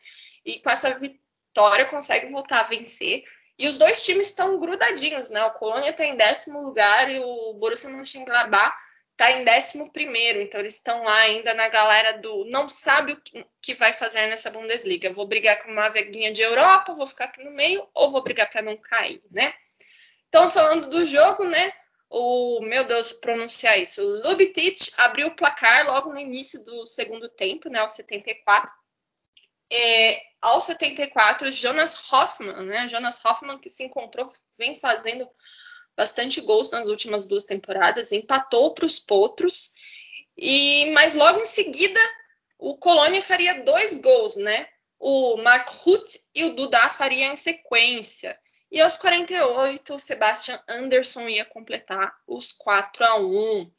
e com essa vitória consegue voltar a vencer. E os dois times estão grudadinhos, né? O Colônia está em décimo lugar e o Borussia Mönchengladbach está em décimo primeiro. Então eles estão lá ainda na galera do não sabe o que vai fazer nessa Bundesliga. vou brigar com uma veguinha de Europa, vou ficar aqui no meio ou vou brigar para não cair, né? Então, falando do jogo, né? O, meu Deus, pronunciar isso. O Lubitich abriu o placar logo no início do segundo tempo, né? Aos 74. É, aos 74, Jonas Hoffman, né? Jonas Hoffman que se encontrou, vem fazendo bastante gols nas últimas duas temporadas, empatou para os Potros. E mas logo em seguida o Colônia faria dois gols, né? O Mark Huth e o Dudá fariam em sequência. E aos 48, o Sebastian Anderson ia completar os 4 a 1.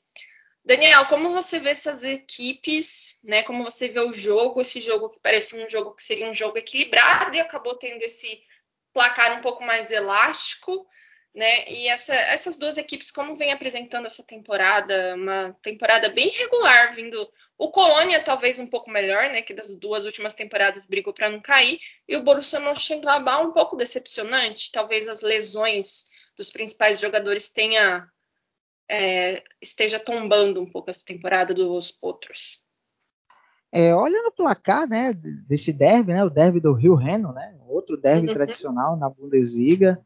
Daniel, como você vê essas equipes, né? Como você vê o jogo, esse jogo que parecia um jogo que seria um jogo equilibrado e acabou tendo esse placar um pouco mais elástico né? E essa, essas duas equipes, como vem apresentando essa temporada, uma temporada bem regular, vindo o Colônia talvez um pouco melhor, né? Que das duas últimas temporadas brigou para não cair, e o Borussia Mönchengladbach um pouco decepcionante. Talvez as lesões dos principais jogadores tenha é, esteja tombando um pouco essa temporada dos Potros. É, olha no placar, né, deste derby, né, o derby do Rio Reno, né, outro derby uhum. tradicional na Bundesliga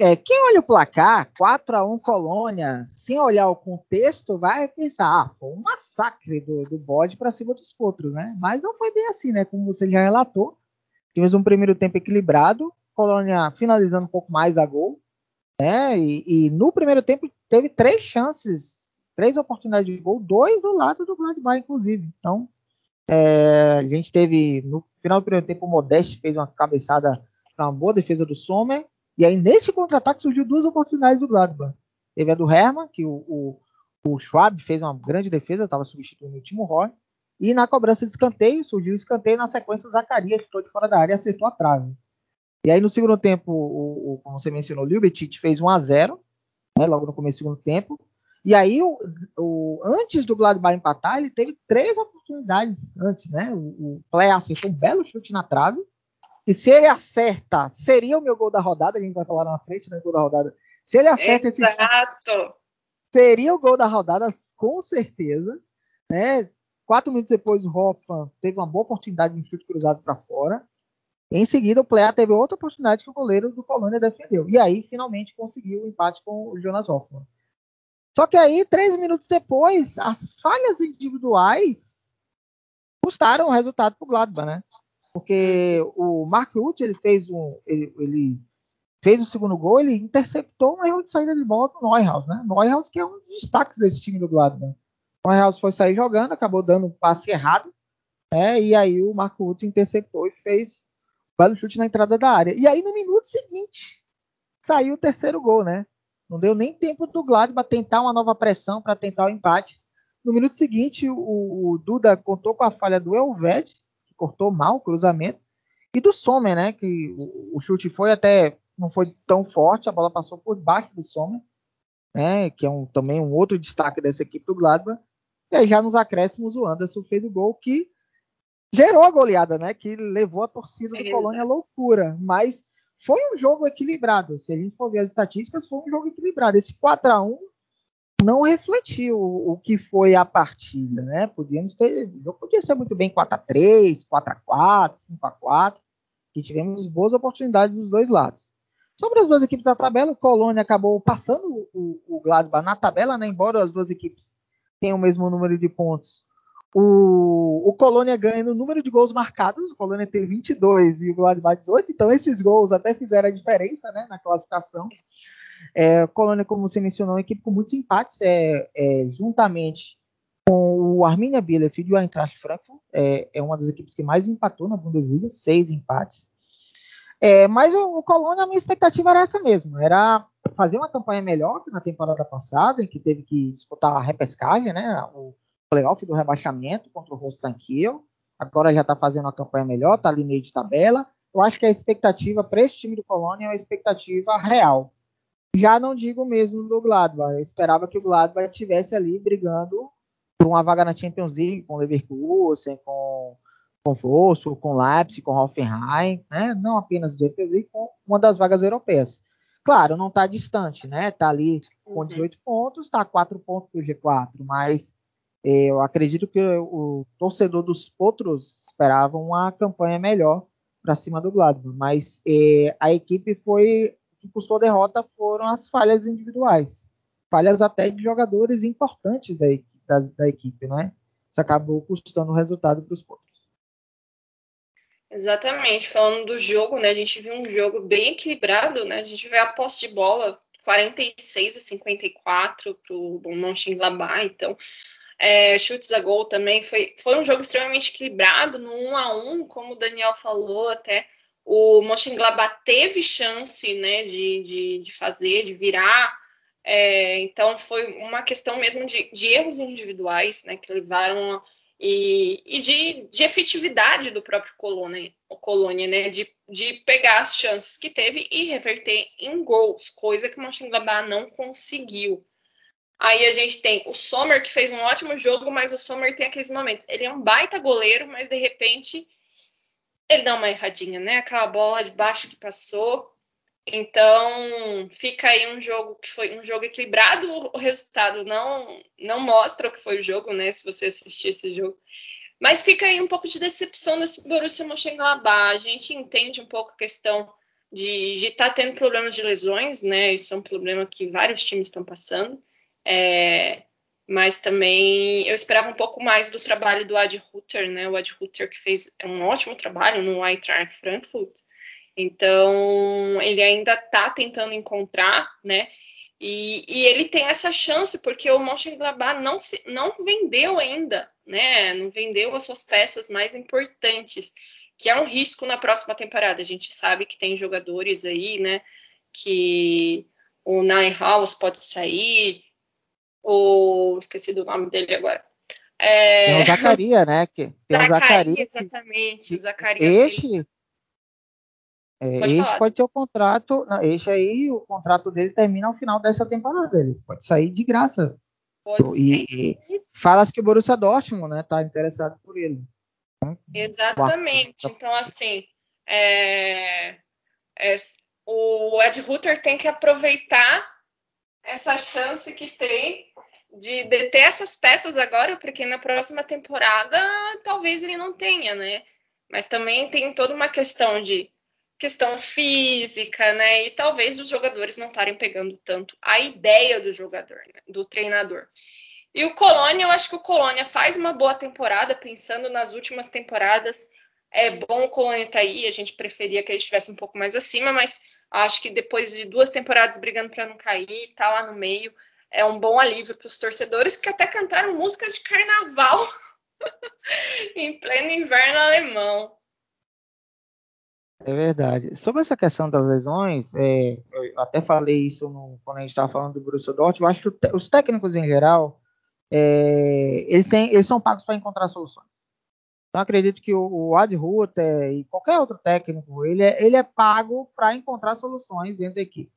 é, quem olha o placar, 4 a 1 Colônia, sem olhar o contexto, vai pensar, ah, foi um massacre do, do bode para cima dos potros, né? Mas não foi bem assim, né? Como você já relatou. Tivemos um primeiro tempo equilibrado, Colônia finalizando um pouco mais a gol, né? E, e no primeiro tempo teve três chances, três oportunidades de gol, dois do lado do Gladbach, inclusive. Então, é, a gente teve no final do primeiro tempo o Modeste fez uma cabeçada para uma boa defesa do Sommer e aí, nesse contra-ataque, surgiu duas oportunidades do Gladbach. Teve a do Hermann, que o, o, o Schwab fez uma grande defesa, estava substituindo o Timo Roy. E na cobrança de escanteio, surgiu o escanteio. Na sequência, Zacarias chutou de fora da área acertou a trave. E aí, no segundo tempo, o, o como você mencionou, o fez 1 a 0 né, logo no começo do segundo tempo. E aí, o, o, antes do Gladbach empatar, ele teve três oportunidades antes, né? O, o Play acertou um belo chute na trave. E se ele acerta, seria o meu gol da rodada, a gente vai falar na frente, né? Gol da rodada. Se ele acerta Exato. esse chute, seria o gol da rodada, com certeza. Né? Quatro minutos depois, o Hoffman teve uma boa oportunidade de um chute cruzado para fora. Em seguida, o Plea teve outra oportunidade que o goleiro do Colônia defendeu. E aí, finalmente, conseguiu o empate com o Jonas Hoffmann. Só que aí, três minutos depois, as falhas individuais custaram o resultado para o Gladbach, né? Porque o Mark Ruth, ele fez um, ele, ele, fez o segundo gol, ele interceptou um erro de saída de bola do Neuhaus, né? Neuhaus que é um dos destaques desse time do Gladbach. O Neuhaus foi sair jogando, acabou dando um passe errado, né? E aí o Mark Ruth interceptou e fez belo chute na entrada da área. E aí no minuto seguinte saiu o terceiro gol, né? Não deu nem tempo do Gladbach tentar uma nova pressão para tentar o empate. No minuto seguinte, o, o, Duda contou com a falha do Elved, cortou mal o cruzamento, e do Sommer, né? Que o, o, chute foi até não foi tão forte, a bola passou por baixo do Sommer, né? Que é um, também um outro destaque dessa equipe do Gladbach. E aí já nos acréscimos o Anderson fez o gol que gerou a goleada, né? Que levou a torcida do é Colônia à loucura. Mas foi um jogo equilibrado. Se a gente for ver as estatísticas, foi um jogo equilibrado. Esse 4 a 1 não refletiu o que foi a partida, né? Podíamos ter, jogo podia ser muito bem 4 a 3, 4 a 4, 5 a 4, que tivemos boas oportunidades dos dois lados. Sobre as duas equipes da tabela, o Colônia acabou passando o, o Gladbach na tabela, né? Embora as duas equipes tenham o mesmo número de pontos, o, o Colônia ganha no número de gols marcados, o Colônia tem 22 e o Gladbach 18, então esses gols até fizeram a diferença né, na classificação. É, Colônia, como você mencionou, é uma equipe com muitos empates, é, é, juntamente com o Arminia Bielefeld e o Eintracht Frankfurt, é, é, uma das equipes que mais empatou na Bundesliga, seis empates. É, mas o, o Colônia, a minha expectativa era essa mesmo, era fazer uma campanha melhor que na temporada passada, em que teve que disputar a repescagem, né? O, playoff do rebaixamento contra o Rostan Kiel. Agora já está fazendo uma campanha melhor, está ali meio de tabela. Eu acho que a expectativa para esse time do Colônia é uma expectativa real. Já não digo mesmo do Gladbach. Eu esperava que o Gladbach estivesse ali brigando por uma vaga na Champions League com o Leverkusen, com com Wolfsburg, com Leipzig, com Hoffenheim, né? Não apenas de Champions League, com uma das vagas europeias. Claro, não está distante, né? Está ali com 18 uhum. pontos, está a 4 pontos do G4, mas é, eu acredito que o torcedor dos Potros esperava uma campanha melhor para cima do Gladbach, mas é, a equipe foi que custou a derrota foram as falhas individuais, falhas até de jogadores importantes da, da, da equipe, né? Isso acabou custando o resultado para os Potros. Exatamente, falando do jogo, né? A gente viu um jogo bem equilibrado, né? A gente vê a posse de bola 46 a 54 para o Mönchengladbach, então é, chutes a gol também. Foi, foi um jogo extremamente equilibrado, no 1 a 1 como o Daniel falou, até o Mönchengladbach teve chance né, de, de, de fazer, de virar. É, então foi uma questão mesmo de, de erros individuais né, que levaram e, e de, de, efetividade do próprio Colônia, Colônia né, de, de, pegar as chances que teve e reverter em gols, coisa que o Mönchengladbach não conseguiu. Aí a gente tem o Sommer, que fez um ótimo jogo, mas o Sommer tem aqueles momentos. Ele é um baita goleiro, mas de repente ele dá uma erradinha, né? Aquela bola de baixo que passou. Então fica aí um jogo que foi um jogo equilibrado. O resultado não não mostra o que foi o jogo, né? Se você assistir esse jogo. Mas fica aí um pouco de decepção desse Borussia Mönchengladbach. A gente entende um pouco a questão de estar tá tendo problemas de lesões, né? Isso é um problema que vários times estão passando. É, mas também eu esperava um pouco mais do trabalho do Ad Hutter, né? O Ad Hutter que fez um ótimo trabalho no Eintracht Frankfurt. Então, ele ainda está tentando encontrar, né? E, e, ele tem essa chance porque o Mönchengladbach não, se, não vendeu ainda, né? Não vendeu as suas peças mais importantes, que é um risco na próxima temporada. A gente sabe que tem jogadores aí, né? Que o Nine House pode sair, o esqueci do nome dele agora. É... Tem o Zacaria, né? Que, tem Zacaria, o Zacaria. Exatamente, o Zacaria. Este, é, pode este pode ter o contrato. Não, este aí, o contrato dele termina ao final dessa temporada. Ele pode sair de graça. Pode e, e fala-se que o Borussia Dortmund, né, tá interessado por ele. Exatamente. Então, assim, é, é, o Ed Rutter tem que aproveitar essa chance que tem de deter essas peças agora, porque na próxima temporada talvez ele não tenha, né? mas também tem toda uma questão de questão física, né? E talvez os jogadores não estarem pegando tanto a ideia do jogador, né? do treinador. E o Colônia, eu acho que o Colônia faz uma boa temporada, pensando nas últimas temporadas. É bom o Colônia estar tá aí, a gente preferia que ele estivesse um pouco mais acima, mas acho que depois de duas temporadas brigando para não cair, tá lá no meio, é um bom alívio para os torcedores que até cantaram músicas de carnaval em pleno inverno alemão. É verdade. Sobre essa questão das lesões, é, eu até falei isso no, quando a gente estava falando do Borussia Dortmund, eu acho que os técnicos em geral, é, eles, têm, eles são pagos para encontrar soluções. Então acredito que o, o Ad Ruther e qualquer outro técnico, ele é, ele é pago para encontrar soluções dentro da equipe.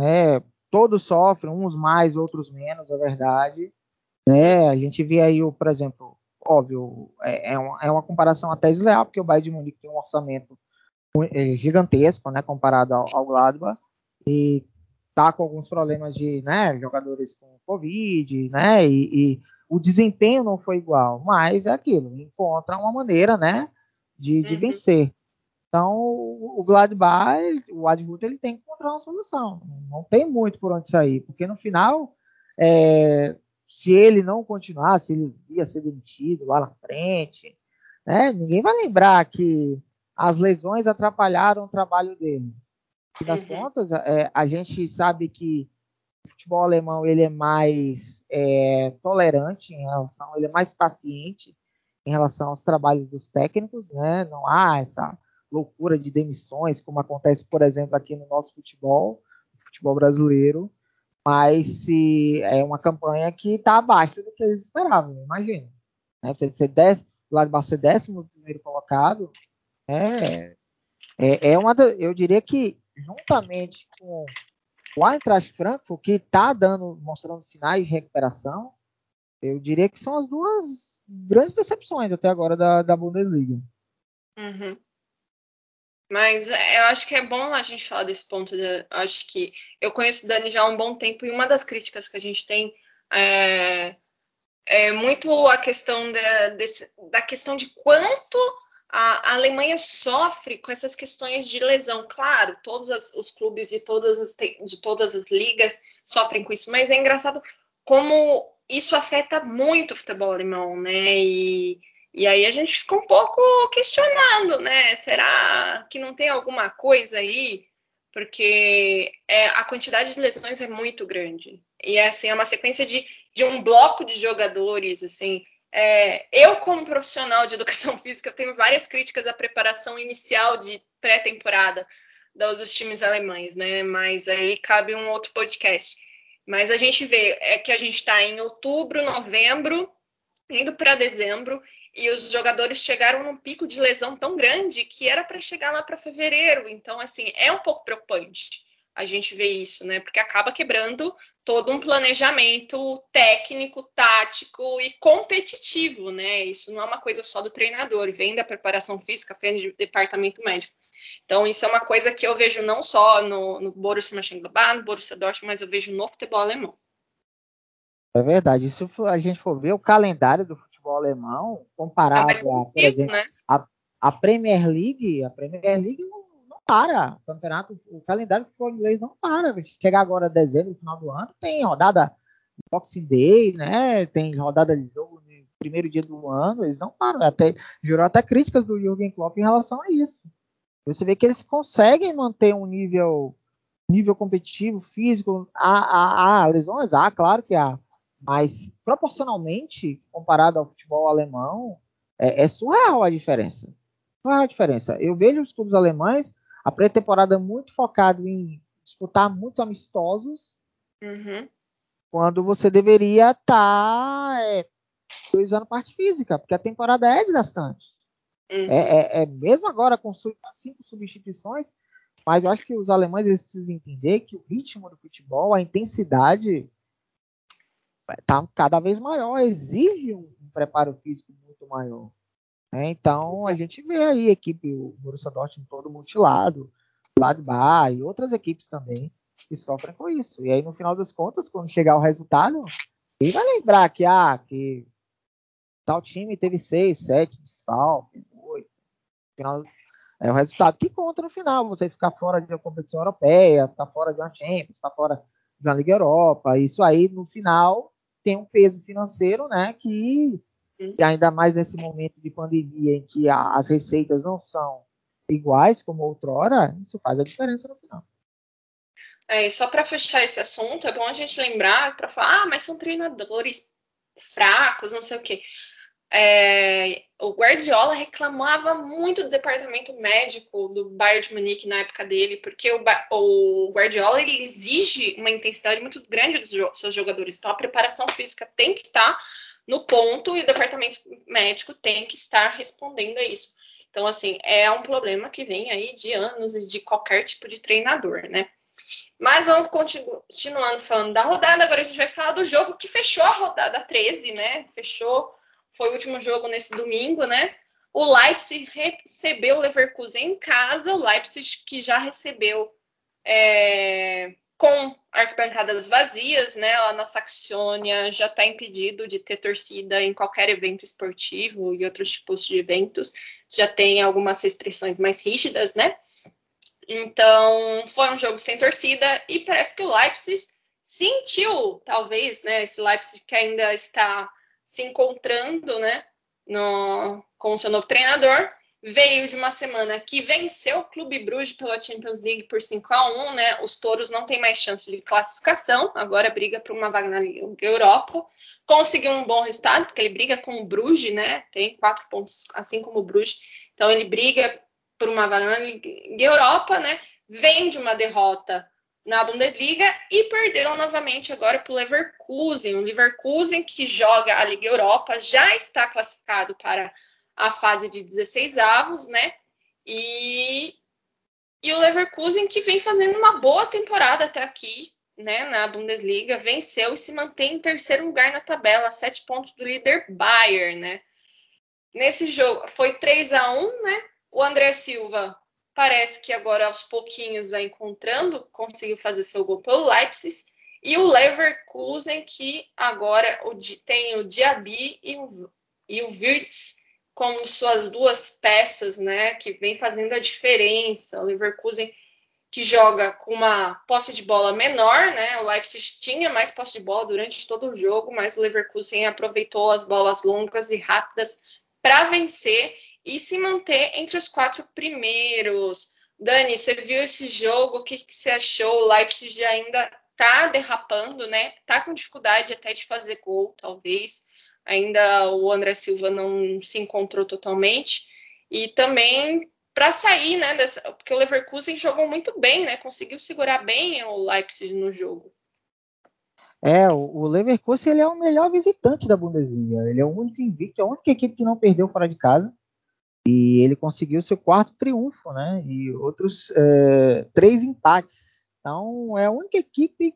É, todos sofrem, uns mais, outros menos, é verdade. Né? A gente vê aí, o, por exemplo, óbvio, é, é, uma, é uma comparação até desleal, porque o Bayern de Munique tem um orçamento é gigantesco, né, comparado ao, ao Gladbach, e tá com alguns problemas de, né, jogadores com Covid, né, e, e, o desempenho não foi igual, mas é aquilo, encontra uma maneira, né, de, de uhum. vencer. Então, o, Gladbach, o Advult, ele tem que encontrar uma solução. Não tem muito por onde sair, porque no final, é, se ele não continuar, se ele ia ser demitido lá na frente, né, ninguém vai lembrar que as lesões atrapalharam o trabalho dele. E das uhum. contas, é, a gente sabe que o futebol alemão ele é mais é, tolerante em relação, ele é mais paciente em relação aos trabalhos dos técnicos, né? Não há essa loucura de demissões como acontece, por exemplo, aqui no nosso futebol, futebol brasileiro, mas se é uma campanha que está abaixo do que eles esperavam, imagina. Né? Você, desce, do lado de ser décimo primeiro colocado, é, é, é uma eu diria que juntamente com o Eintracht Frankfurt que está dando mostrando sinais de recuperação eu diria que são as duas grandes decepções até agora da, da Bundesliga uhum. Mas é, eu acho que é bom a gente falar desse ponto de, acho que eu conheço o Dani já há um bom tempo e uma das críticas que a gente tem é, é muito a questão da, desse, da questão de quanto a, Alemanha sofre com essas questões de lesão. Claro, todos as, os clubes de todas, as, de todas as ligas sofrem com isso, mas é engraçado como isso afeta muito o futebol alemão, né? E, e aí a gente fica um pouco questionando, né? Será que não tem alguma coisa aí? Porque é, a quantidade de lesões é muito grande. E assim, é uma sequência de, de um bloco de jogadores, assim, é, eu, como profissional de educação física, tenho várias críticas à preparação inicial de pré-temporada dos times alemães, né? Mas aí cabe um outro podcast. Mas a gente vê é que a gente está em outubro, novembro, indo para dezembro, e os jogadores chegaram num pico de lesão tão grande que era para chegar lá para fevereiro. Então, assim, é um pouco preocupante a gente vê isso, né? Porque acaba quebrando todo um planejamento técnico, tático e competitivo, né? Isso não é uma coisa só do treinador, vem da preparação física, vem do departamento médico. Então, isso é uma coisa que eu vejo não só no, no Borussia Mönchengladbach, no Borussia Dortmund, mas eu vejo no futebol alemão. É verdade. Se a gente for ver o calendário do futebol alemão, comparado é a, por exemplo, né? a, a Premier League, a Premier League não para. O campeonato, o calendário do futebol inglês não para. Chegar agora dezembro, final do ano, tem rodada Boxing Day, né? Tem rodada de jogo no primeiro dia do ano, eles não param. Até, gerou até críticas do Jürgen Klopp em relação a isso. Você vê que eles conseguem manter um nível nível competitivo, físico, há, há, há lesões, há, claro que há, mas proporcionalmente, comparado ao futebol alemão, é, é surreal a diferença. Surreal a diferença. Eu vejo os clubes alemães a pré-temporada é muito focada em disputar muitos amistosos, uhum. quando você deveria estar tá, é, a parte física, porque a temporada é desgastante. Uhum. É, é, é, mesmo agora com cinco substituições, mas eu acho que os alemães eles precisam entender que o ritmo do futebol, a intensidade está cada vez maior, exige um, um preparo físico muito maior. Né? Então a gente vê aí a equipe, o Borussia Dortmund todo mutilado, Gladbach e outras equipes também que sofrem com isso. E aí no final das contas, quando chegar o resultado, quem vai lembrar que ah, que tal time teve seis, sete desfalques, oito. Final, é o resultado que conta no final. Você ficar fora de uma competição europeia, ficar fora de uma Champions, ficar fora de uma Liga Europa. Isso aí, no final, tem um peso financeiro, né? Que, ainda mais nesse momento de pandemia em que a, as receitas não são iguais como outrora, isso faz a diferença no final. É, e só para fechar esse assunto, é bom a gente lembrar para falar, ah, mas são treinadores fracos, não sei o quê. É, o Guardiola reclamava muito do departamento médico do Bayern de Munique na época dele, porque o, o Guardiola ele exige uma intensidade muito grande dos seus jogadores. Então a preparação física tem que estar no ponto e o departamento médico tem que estar respondendo a isso. Então, assim, é um problema que vem aí de anos e de qualquer tipo de treinador, né? Mas vamos continuando falando da rodada. Agora a gente vai falar do jogo que fechou a rodada 13, né? Fechou, foi o último jogo nesse domingo, né? O Leipzig recebeu o Leverkusen em casa. O Leipzig que já recebeu é, com arquibancadas vazias, né? Lá na Saxônia já está impedido de ter torcida em qualquer evento esportivo e outros tipos de eventos. Já tem algumas restrições mais rígidas, né? Então, foi um jogo sem torcida e parece que o Leipzig sentiu, talvez, né, esse Leipzig que ainda está se encontrando, né, no, com o seu novo treinador, veio de uma semana que venceu o Clube Bruges pela Champions League por 5 a 1, né? Os touros não têm mais chance de classificação, agora briga por uma vaga na Europa. Conseguiu um bom resultado, porque ele briga com o Bruges, né? Tem quatro pontos, assim como o Bruges. Então ele briga por uma vaga na Europa, né? Vem de uma derrota na Bundesliga e perdeu novamente agora para o Leverkusen. O Leverkusen que joga a Liga Europa já está classificado para a fase de 16 avos, né? E, e o Leverkusen que vem fazendo uma boa temporada até aqui, né? Na Bundesliga venceu e se mantém em terceiro lugar na tabela, sete pontos do líder Bayern, né? Nesse jogo foi 3 a 1 né? O André Silva parece que agora aos pouquinhos vai encontrando, conseguiu fazer seu gol pelo Leipzig. E o Leverkusen, que agora tem o Diaby e o, e Wirtz como suas duas peças, né, que vem fazendo a diferença. O Leverkusen que joga com uma posse de bola menor, né? O Leipzig tinha mais posse de bola durante todo o jogo, mas o Leverkusen aproveitou as bolas longas e rápidas para vencer e se manter entre os quatro primeiros. Dani, você viu esse jogo? O que, que você achou? O Leipzig ainda tá derrapando, né? Tá com dificuldade até de fazer gol, talvez. Ainda o André Silva não se encontrou totalmente. E também para sair, né? Dessa, porque o Leverkusen jogou muito bem, né? Conseguiu segurar bem o Leipzig no jogo. É, o Leverkusen ele é o melhor visitante da Bundesliga. Ele é o único invicto, é a única equipe que não perdeu fora de casa. E ele conseguiu seu quarto triunfo, né? E outros é, três empates. Então é a única equipe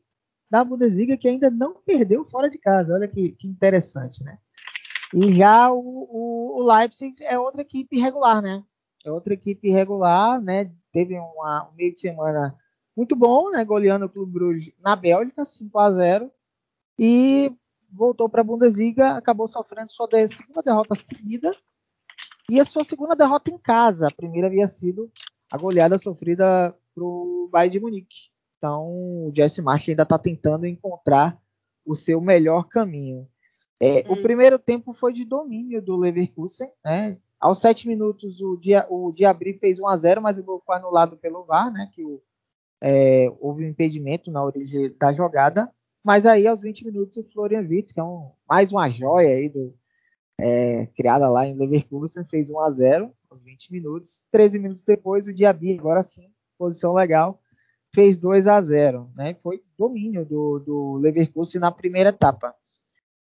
da Bundesliga que ainda não perdeu fora de casa. Olha que, que interessante, né? E já o, o, o, Leipzig é outra equipe regular, né? É outra equipe regular, né? Teve uma, um meio de semana muito bom, né? Goleando o Clube Bruges na Bélgica, 5 a 0 E voltou para a Bundesliga, acabou sofrendo sua segunda derrota seguida e a sua segunda derrota em casa. A primeira havia sido a goleada sofrida para o Bayern de Munique. Então, o Jesse March ainda está tentando encontrar o seu melhor caminho. É, hum. O primeiro tempo foi de domínio do Leverkusen. Né? Aos sete minutos, o, Dia, o Diabri fez 1 a 0 mas o gol foi anulado pelo VAR, né? que o, é, houve um impedimento na origem da jogada. Mas aí, aos 20 minutos, o Florian Wirtz, que é um, mais uma joia aí do, é, criada lá em Leverkusen, fez 1 a 0 aos 20 minutos. 13 minutos depois, o Diaby, agora sim, posição legal, fez 2 a 0 né? Foi domínio do, do Leverkusen na primeira etapa.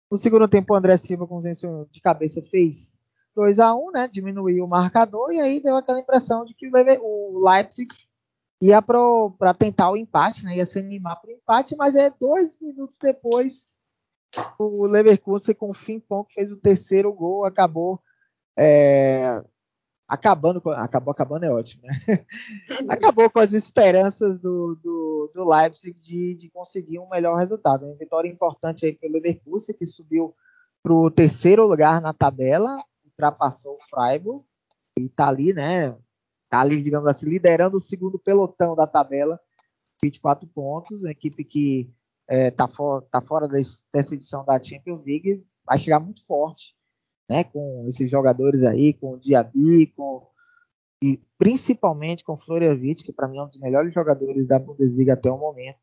No segundo tempo, o André Silva, com de cabeça, fez 2 a 1 né? Diminuiu o marcador e aí deu aquela impressão de que o, Lever, o Leipzig ia para tentar o empate, né? Ia se animar para o empate, mas é dois minutos depois o Leverkusen com o Fimpão que fez o terceiro gol acabou é, acabando acabou acabando é ótimo né? acabou com as esperanças do, do, do Leipzig de, de, conseguir um melhor resultado uma vitória importante aí pelo Leverkusen que subiu para o terceiro lugar na tabela ultrapassou o Freiburg e tá ali, né? Tá ali, digamos assim, liderando o segundo pelotão da tabela, 24 pontos, uma equipe que é, tá, for, tá fora desse, dessa edição da Champions League, vai chegar muito forte, né? Com esses jogadores aí, com o Diaby, com e principalmente com o Florianovic, que para mim é um dos melhores jogadores da Bundesliga até o momento.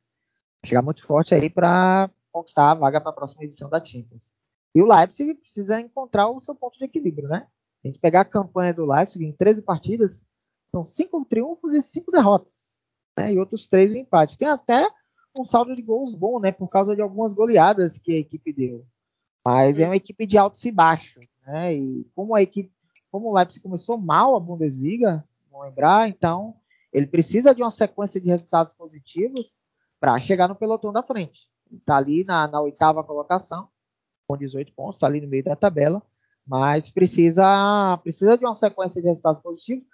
Vai chegar muito forte aí para conquistar a vaga para a próxima edição da Champions. E o Leipzig precisa encontrar o seu ponto de equilíbrio, né? A gente pegar a campanha do Leipzig em 13 partidas, são 5 triunfos e 5 derrotas. Né? E outros 3 empates. Tem até um saldo de gols bom, né? Por causa de algumas goleadas que a equipe deu. Mas é uma equipe de altos e baixos, né? E como a equipe, como o Leipzig começou mal a Bundesliga, vamos lembrar, então ele precisa de uma sequência de resultados positivos para chegar no pelotão da frente. Está ali na, na oitava colocação, com 18 pontos, está ali no meio da tabela, mas precisa, precisa de uma sequência de resultados positivos.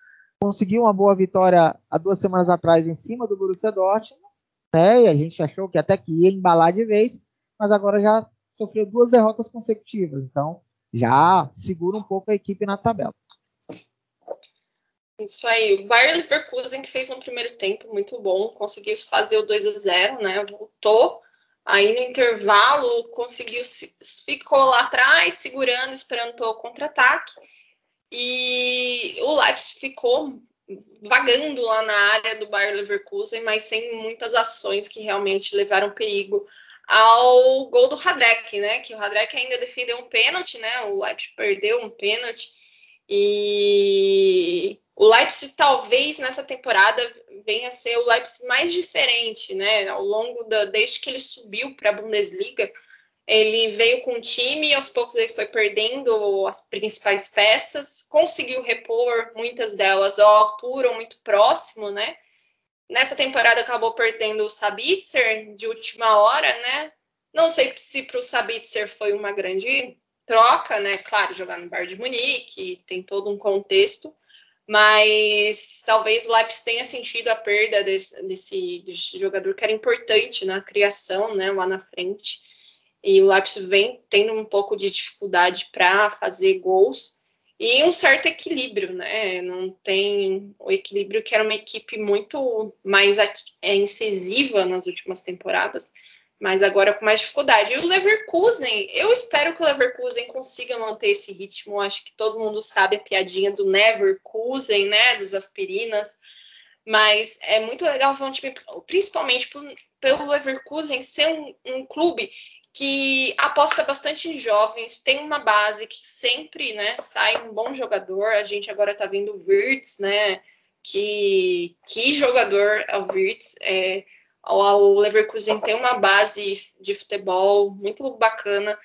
Conseguiu uma boa vitória há duas semanas atrás em cima do Borussia Dortmund, né? E a gente achou que até que ia embalar de vez, mas agora já sofreu duas derrotas consecutivas, então já segura um pouco a equipe na tabela. Isso aí, o Bayer Leverkusen que fez um primeiro tempo muito bom, conseguiu fazer o 2 a 0, né? Voltou Aí no intervalo conseguiu ficou lá atrás, segurando, esperando pelo contra-ataque. E o Leipzig ficou vagando lá na área do Bayer Leverkusen, mas sem muitas ações que realmente levaram perigo ao gol do Radek, né? Que o Radek ainda defendeu um pênalti, né? O Leipzig perdeu um pênalti e o Leipzig talvez nessa temporada venha a ser o Leipzig mais diferente, né? Ao longo da desde que ele subiu para a Bundesliga, ele veio com o time aos poucos ele foi perdendo as principais peças, conseguiu repor muitas delas à altura ou muito próximo, né? Nessa temporada acabou perdendo o Sabitzer de última hora, né? Não sei se para o Sabitzer foi uma grande troca, né? Claro, jogar no Bar de Munique, tem todo um contexto, mas talvez o Leipzig tenha sentido a perda desse, desse, desse, jogador que era importante na criação, né, lá na frente. E o Leipzig vem tendo um pouco de dificuldade para fazer gols e um certo equilíbrio, né? Não tem o equilíbrio que era uma equipe muito mais é, incisiva nas últimas temporadas mas agora com mais dificuldade. E o Leverkusen, eu espero que o Leverkusen consiga manter esse ritmo. Acho que todo mundo sabe a piadinha do Neverkusen, né, dos aspirinas. Mas é muito legal ver um time, principalmente pelo Leverkusen ser um, um clube que aposta bastante em jovens, tem uma base que sempre, né, sai um bom jogador. A gente agora tá vendo o Wirtz, né, que, que jogador é o Wirtz. É, o Leverkusen tem uma base de futebol muito bacana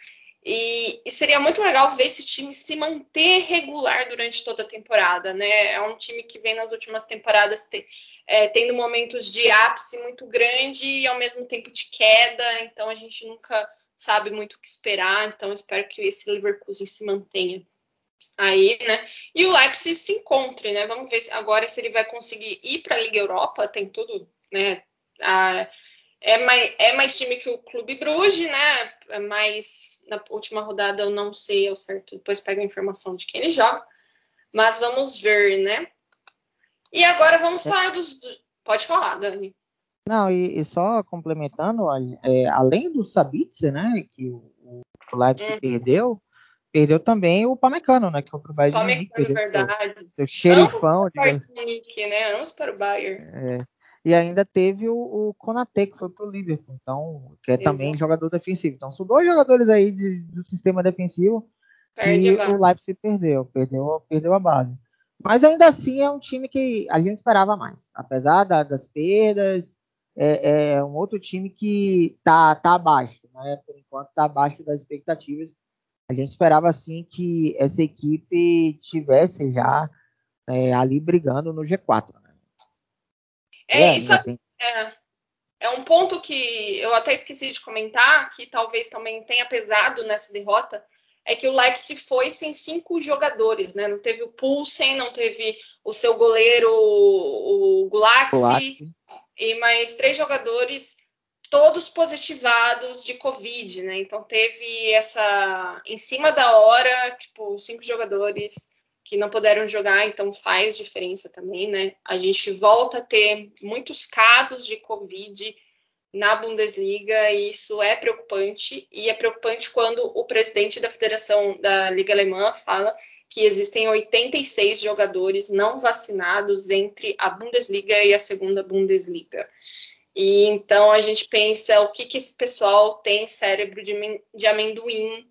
e, e, seria muito legal ver esse time se manter regular durante toda a temporada, né? É um time que vem nas últimas temporadas te, é, tendo momentos de ápice muito grande e ao mesmo tempo de queda, então a gente nunca sabe muito o que esperar, então espero que esse Leverkusen se mantenha aí, né? E o Leipzig se encontre, né? Vamos ver agora se ele vai conseguir ir para a Liga Europa, tem tudo, né? Ah, é, mais, é mais time que o Clube Bruges, né? É mais na última rodada eu não sei ao certo, depois pego a informação de quem ele joga. Mas vamos ver, né? E agora vamos é. falar dos. Pode falar, Dani. Não, e, e só complementando, é, além do Sabitzer, né, que o, o Leipzig uhum. perdeu, perdeu também o Pamecano, né, que foi pro Bayern Pamecano, verdade. Seu, seu xerifão. Ambos para o Bayern, né, ambos para o Bayern. É. E ainda teve o, o Konate, que foi pro Liverpool, então, que é Exato. também jogador defensivo. Então, são dois jogadores aí de, do sistema defensivo Perde que o Leipzig perdeu, perdeu, perdeu a base. Mas ainda assim é um time que a gente esperava mais. Apesar da, das perdas, é, é, um outro time que tá, tá abaixo, né? Por enquanto tá abaixo das expectativas. A gente esperava assim que essa equipe tivesse já é, ali brigando no G4. Né? É, é isso é, é um ponto que eu até esqueci de comentar, que talvez também tenha pesado nessa derrota, é que o Leipzig foi sem cinco jogadores, né? Não teve o Pulsen, não teve o seu goleiro, o Gulaxi, e mais três jogadores, todos positivados de Covid, né? Então teve essa, em cima da hora, tipo, cinco jogadores que não puderam jogar, então faz diferença também, né? A gente volta a ter muitos casos de Covid na Bundesliga e isso é preocupante e é preocupante quando o presidente da Federação da Liga Alemã fala que existem 86 jogadores não vacinados entre a Bundesliga e a segunda Bundesliga. E então a gente pensa o que, que esse pessoal tem cérebro de, de amendoim,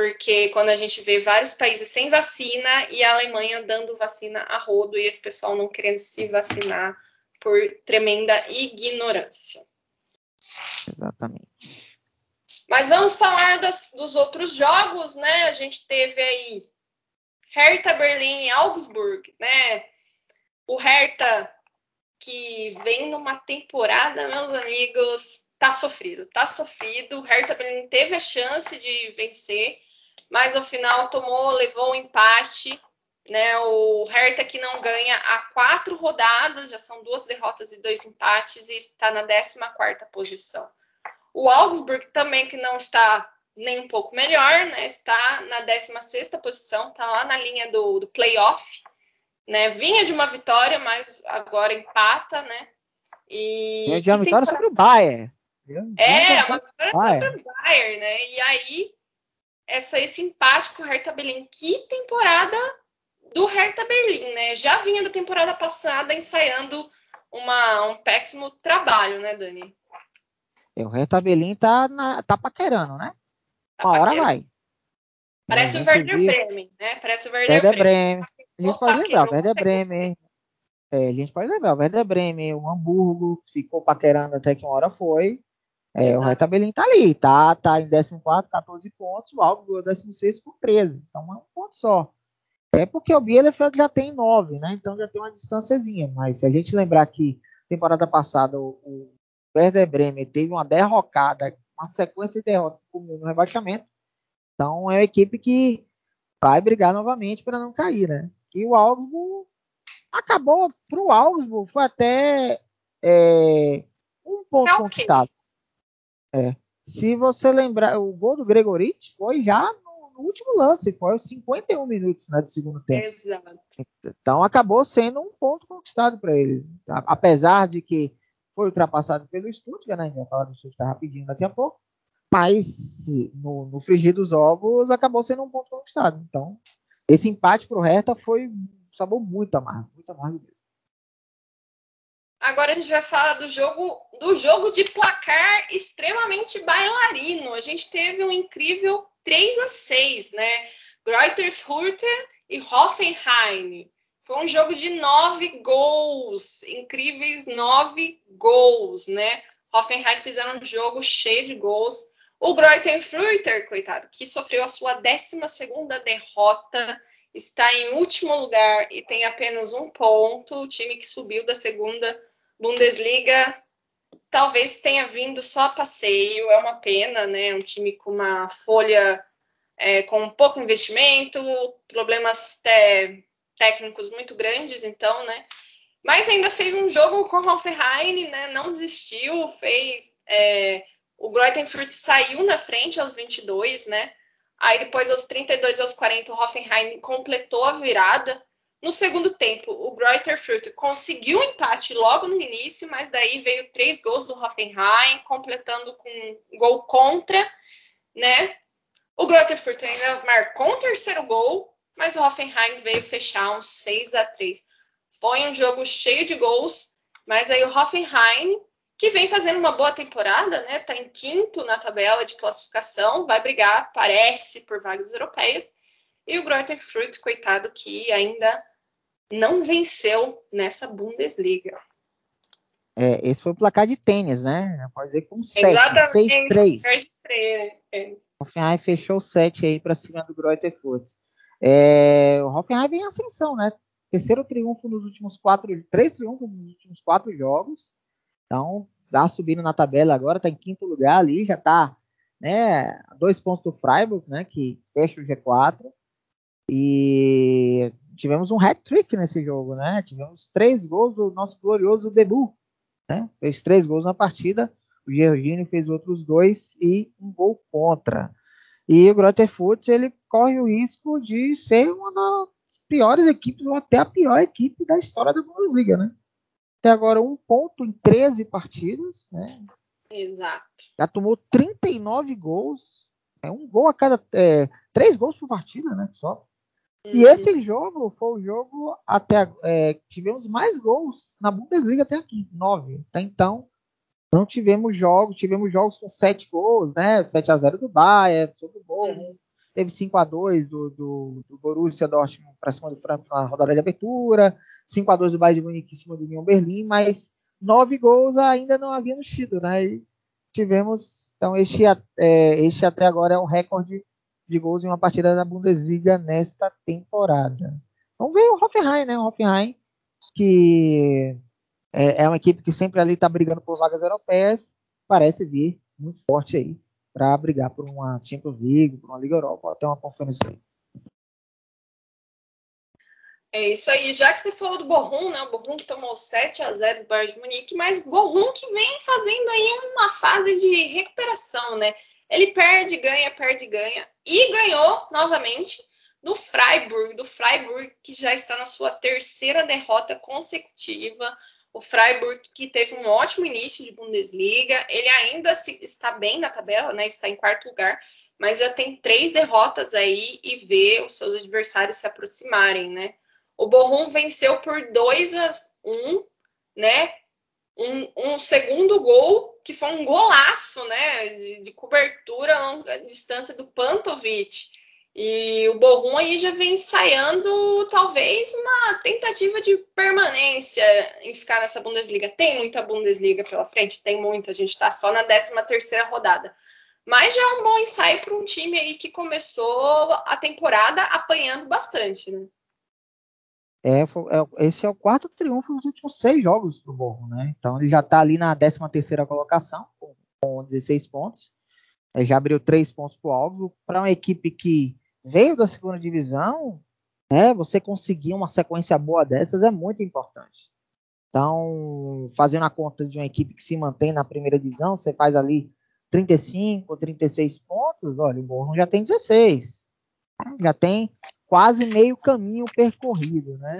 porque quando a gente vê vários países sem vacina e a Alemanha dando vacina a rodo e esse pessoal não querendo se vacinar por tremenda ignorância. Exatamente. Mas vamos falar das, dos outros jogos, né? A gente teve aí Hertha Berlim e Augsburg, né? O Hertha que vem numa temporada, meus amigos, tá sofrido, tá sofrido. O Hertha Berlim teve a chance de vencer, mas ao final tomou, levou um empate. Né, o Hertha que não ganha há quatro rodadas, já são duas derrotas e dois empates, e está na 14 posição. O Augsburg também, que não está nem um pouco melhor, né? Está na 16 posição, está lá na linha do, do playoff, né? Vinha de uma vitória, mas agora empata, né? E Vinha de uma vitória sobre o Bayern. É, uma vitória Bayern. sobre o Bayern, né? E aí, essa, esse empate com o Hertha Berlim. Que temporada do Hertha Berlim, né? Já vinha da temporada passada ensaiando uma, um péssimo trabalho, né, Dani? É, o Hertha Berlim tá, na, tá paquerando, né? Tá Uma hora vai. Parece o Werder viu... Bremen, né? Parece o Werder, Werder Bremen. Bremen. A gente pode lembrar, o Werder Bremen. É, a gente pode lembrar, o Werder Bremen, o Hamburgo, ficou paquerando até que uma hora foi. É, o Hertha Berlim tá ali, tá, tá em 14, 14 pontos, o Augsburg 16 com 13. Então é um ponto só. É porque o Bielefeld já tem 9, né? Então já tem uma distânciazinha. Mas se a gente lembrar que temporada passada o, o Werder Bremen teve uma derrocada, uma sequência de derrotas no rebaixamento. Então é uma equipe que vai brigar novamente para não cair, né? E o Augsburg acabou para o Augsburg foi até é, um ponto tá conquistado. É. Se você lembrar, o gol do Gregorich foi já no, no, último lance, foi aos 51 minutos né, do segundo tempo. Exato. Então acabou sendo um ponto conquistado para eles. Apesar de que foi ultrapassado pelo Stuttgart, né? A gente vai falar do Stuttgart rapidinho daqui a pouco. Mas no, no frigir dos ovos acabou sendo um ponto conquistado. Então, esse empate para o Hertha foi sabor muito amargo, muito amargo mesmo. Agora a gente vai falar do jogo do jogo de placar extremamente bailarino. A gente teve um incrível 3 a 6, né? Greuther Fürth e Hoffenheim. Foi um jogo de nove gols, incríveis nove gols, né? Hoffenheim fizeram um jogo cheio de gols. O Greuther Fürth, coitado, que sofreu a sua 12 derrota, está em último lugar e tem apenas um ponto. O time que subiu da segunda Bundesliga talvez tenha vindo só a passeio, é uma pena, né? Um time com uma folha é, com pouco investimento, problemas técnicos muito grandes, então, né? Mas ainda fez um jogo com o Hoffenheim, né? Não desistiu, fez. É, o Greutenfurt saiu na frente aos 22, né? Aí depois, aos 32 aos 40, o Hoffenheim completou a virada. No segundo tempo, o Greuterfurt conseguiu um empate logo no início, mas daí veio três gols do Hoffenheim, completando com um gol contra, né? O Greuterfurt ainda marcou um terceiro gol, mas o Hoffenheim veio fechar um 6 a 3 Foi um jogo cheio de gols, mas aí o Hoffenheim, que vem fazendo uma boa temporada, né? Tá em quinto na tabela de classificação, vai brigar, parece, por vagas europeias. E o Greuther Fürth, coitado, que ainda não venceu nessa Bundesliga. É, esse foi o placar de tênis, né? Pode ver com 7, 6-3. O Hoffenheim fechou 7 aí para cima do Greuther Fürth. É, o Hoffenheim vem em ascensão, né? Terceiro triunfo nos últimos quatro, três triunfos nos últimos quatro jogos. Então, já subindo na tabela agora, está em quinto lugar ali, já está né, dois pontos do Freiburg, né, que fecha o G4. E tivemos um hat-trick nesse jogo, né? Tivemos três gols do nosso glorioso Bebu, né? Fez três gols na partida, o Gerginho fez outros dois e um gol contra. E o Grotterfoot, ele corre o risco de ser uma piores equipes, ou até a pior equipe da história da Bundesliga, né? Até agora, um ponto em 13 partidas, né? Exato. Já tomou 39 gols, é um gol a cada. É, três gols por partida, né? Só. Uhum. E esse jogo foi o jogo até. É, tivemos mais gols na Bundesliga até aqui, nove. Até então, não tivemos jogos, tivemos jogos com sete gols, né? 7 a 0 do Bayern, tudo bom. Uhum. Teve 5 a 2 do, do, do Borussia Dortmund para cima do Frankfurt na rodada de abertura, 5 a 2 do de Munique em cima do Union Berlim, mas nove gols ainda não havíamos tido, né? E tivemos, então este, é, este até agora é o recorde de gols em uma partida da Bundesliga nesta temporada. Vamos ver o Hoffenheim, né? O Hoffenheim que é, é uma equipe que sempre ali está brigando por vagas europeias, parece vir muito forte aí para brigar por uma Champions League, por uma Liga Europa, até uma conferência aí. É isso aí, já que você falou do Borrom, né? O Borrom que tomou 7 a 0 do Bayern de Munique, mas Borrom que vem fazendo aí uma fase de recuperação, né? Ele perde, ganha, perde, ganha e ganhou novamente do Freiburg, do Freiburg que já está na sua terceira derrota consecutiva. O Freiburg, que teve um ótimo início de Bundesliga, ele ainda se, está bem na tabela, né? Está em quarto lugar, mas já tem três derrotas aí e vê os seus adversários se aproximarem, né? O Borrom venceu por 2 a 1, né? Um, um, segundo gol que foi um golaço, né? De, de cobertura a longa distância do Pantovic. E o Borrom aí já vem ensaiando talvez uma tentativa de permanência em ficar nessa Bundesliga. Tem muita Bundesliga pela frente? Tem muita. A gente está só na 13 terceira rodada. Mas já é um bom ensaio para um time aí que começou a temporada apanhando bastante, né? É, é, esse é o quarto triunfo dos últimos seis jogos do Borrom, né? Então ele já está ali na 13 terceira colocação, com, com 16 pontos. É, já abriu três pontos para o. Para uma equipe que veio da segunda divisão, né, você conseguir uma sequência boa dessas é muito importante. Então, fazendo a conta de uma equipe que se mantém na primeira divisão, você faz ali 35 ou 36 pontos, olha, o Borrom já tem 16. Já tem quase meio caminho percorrido, né?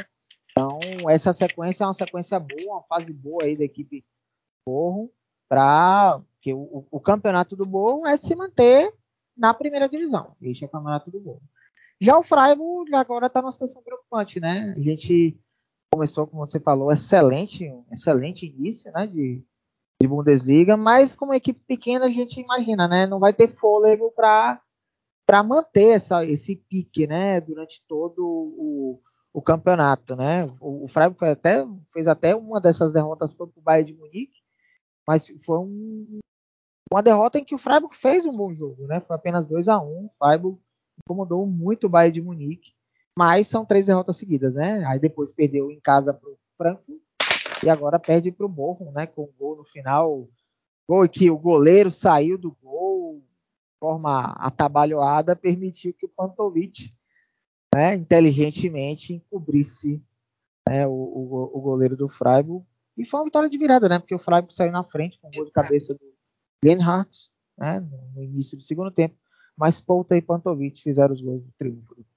Então, essa sequência é uma sequência boa, uma fase boa aí da equipe Borrom, para que o, o, campeonato do Borrom é se manter na primeira divisão. Este é o campeonato do Gol. Já o Freiburg agora está numa situação preocupante, né? A gente começou, como você falou, excelente, um excelente início, né? De, de Bundesliga, mas como equipe pequena a gente imagina, né? Não vai ter fôlego para para manter essa, esse pique, né? Durante todo o, o campeonato, né? O, o Freiburg até fez até uma dessas derrotas para o Bayern de Munique, mas foi um, uma derrota em que o Freiburg fez um bom jogo, né? Foi apenas 2 a 1 O Freiburg incomodou muito o Bayern de Munique, mas são três derrotas seguidas, né? Aí depois perdeu em casa para o Frankfurt e agora perde para o Bochum, né? Com um gol no final, gol que o goleiro saiu do gol forma atabalhoada, permitiu que o Pantovic, né? Inteligentemente encobrisse né, o, o, o goleiro do Freiburg e foi uma vitória de virada, né? Porque o Freiburg saiu na frente com o gol de cabeça do Lenhardt, né, no início do segundo tempo, mas Pouta e Pantovic fizeram os gols do triunfo do.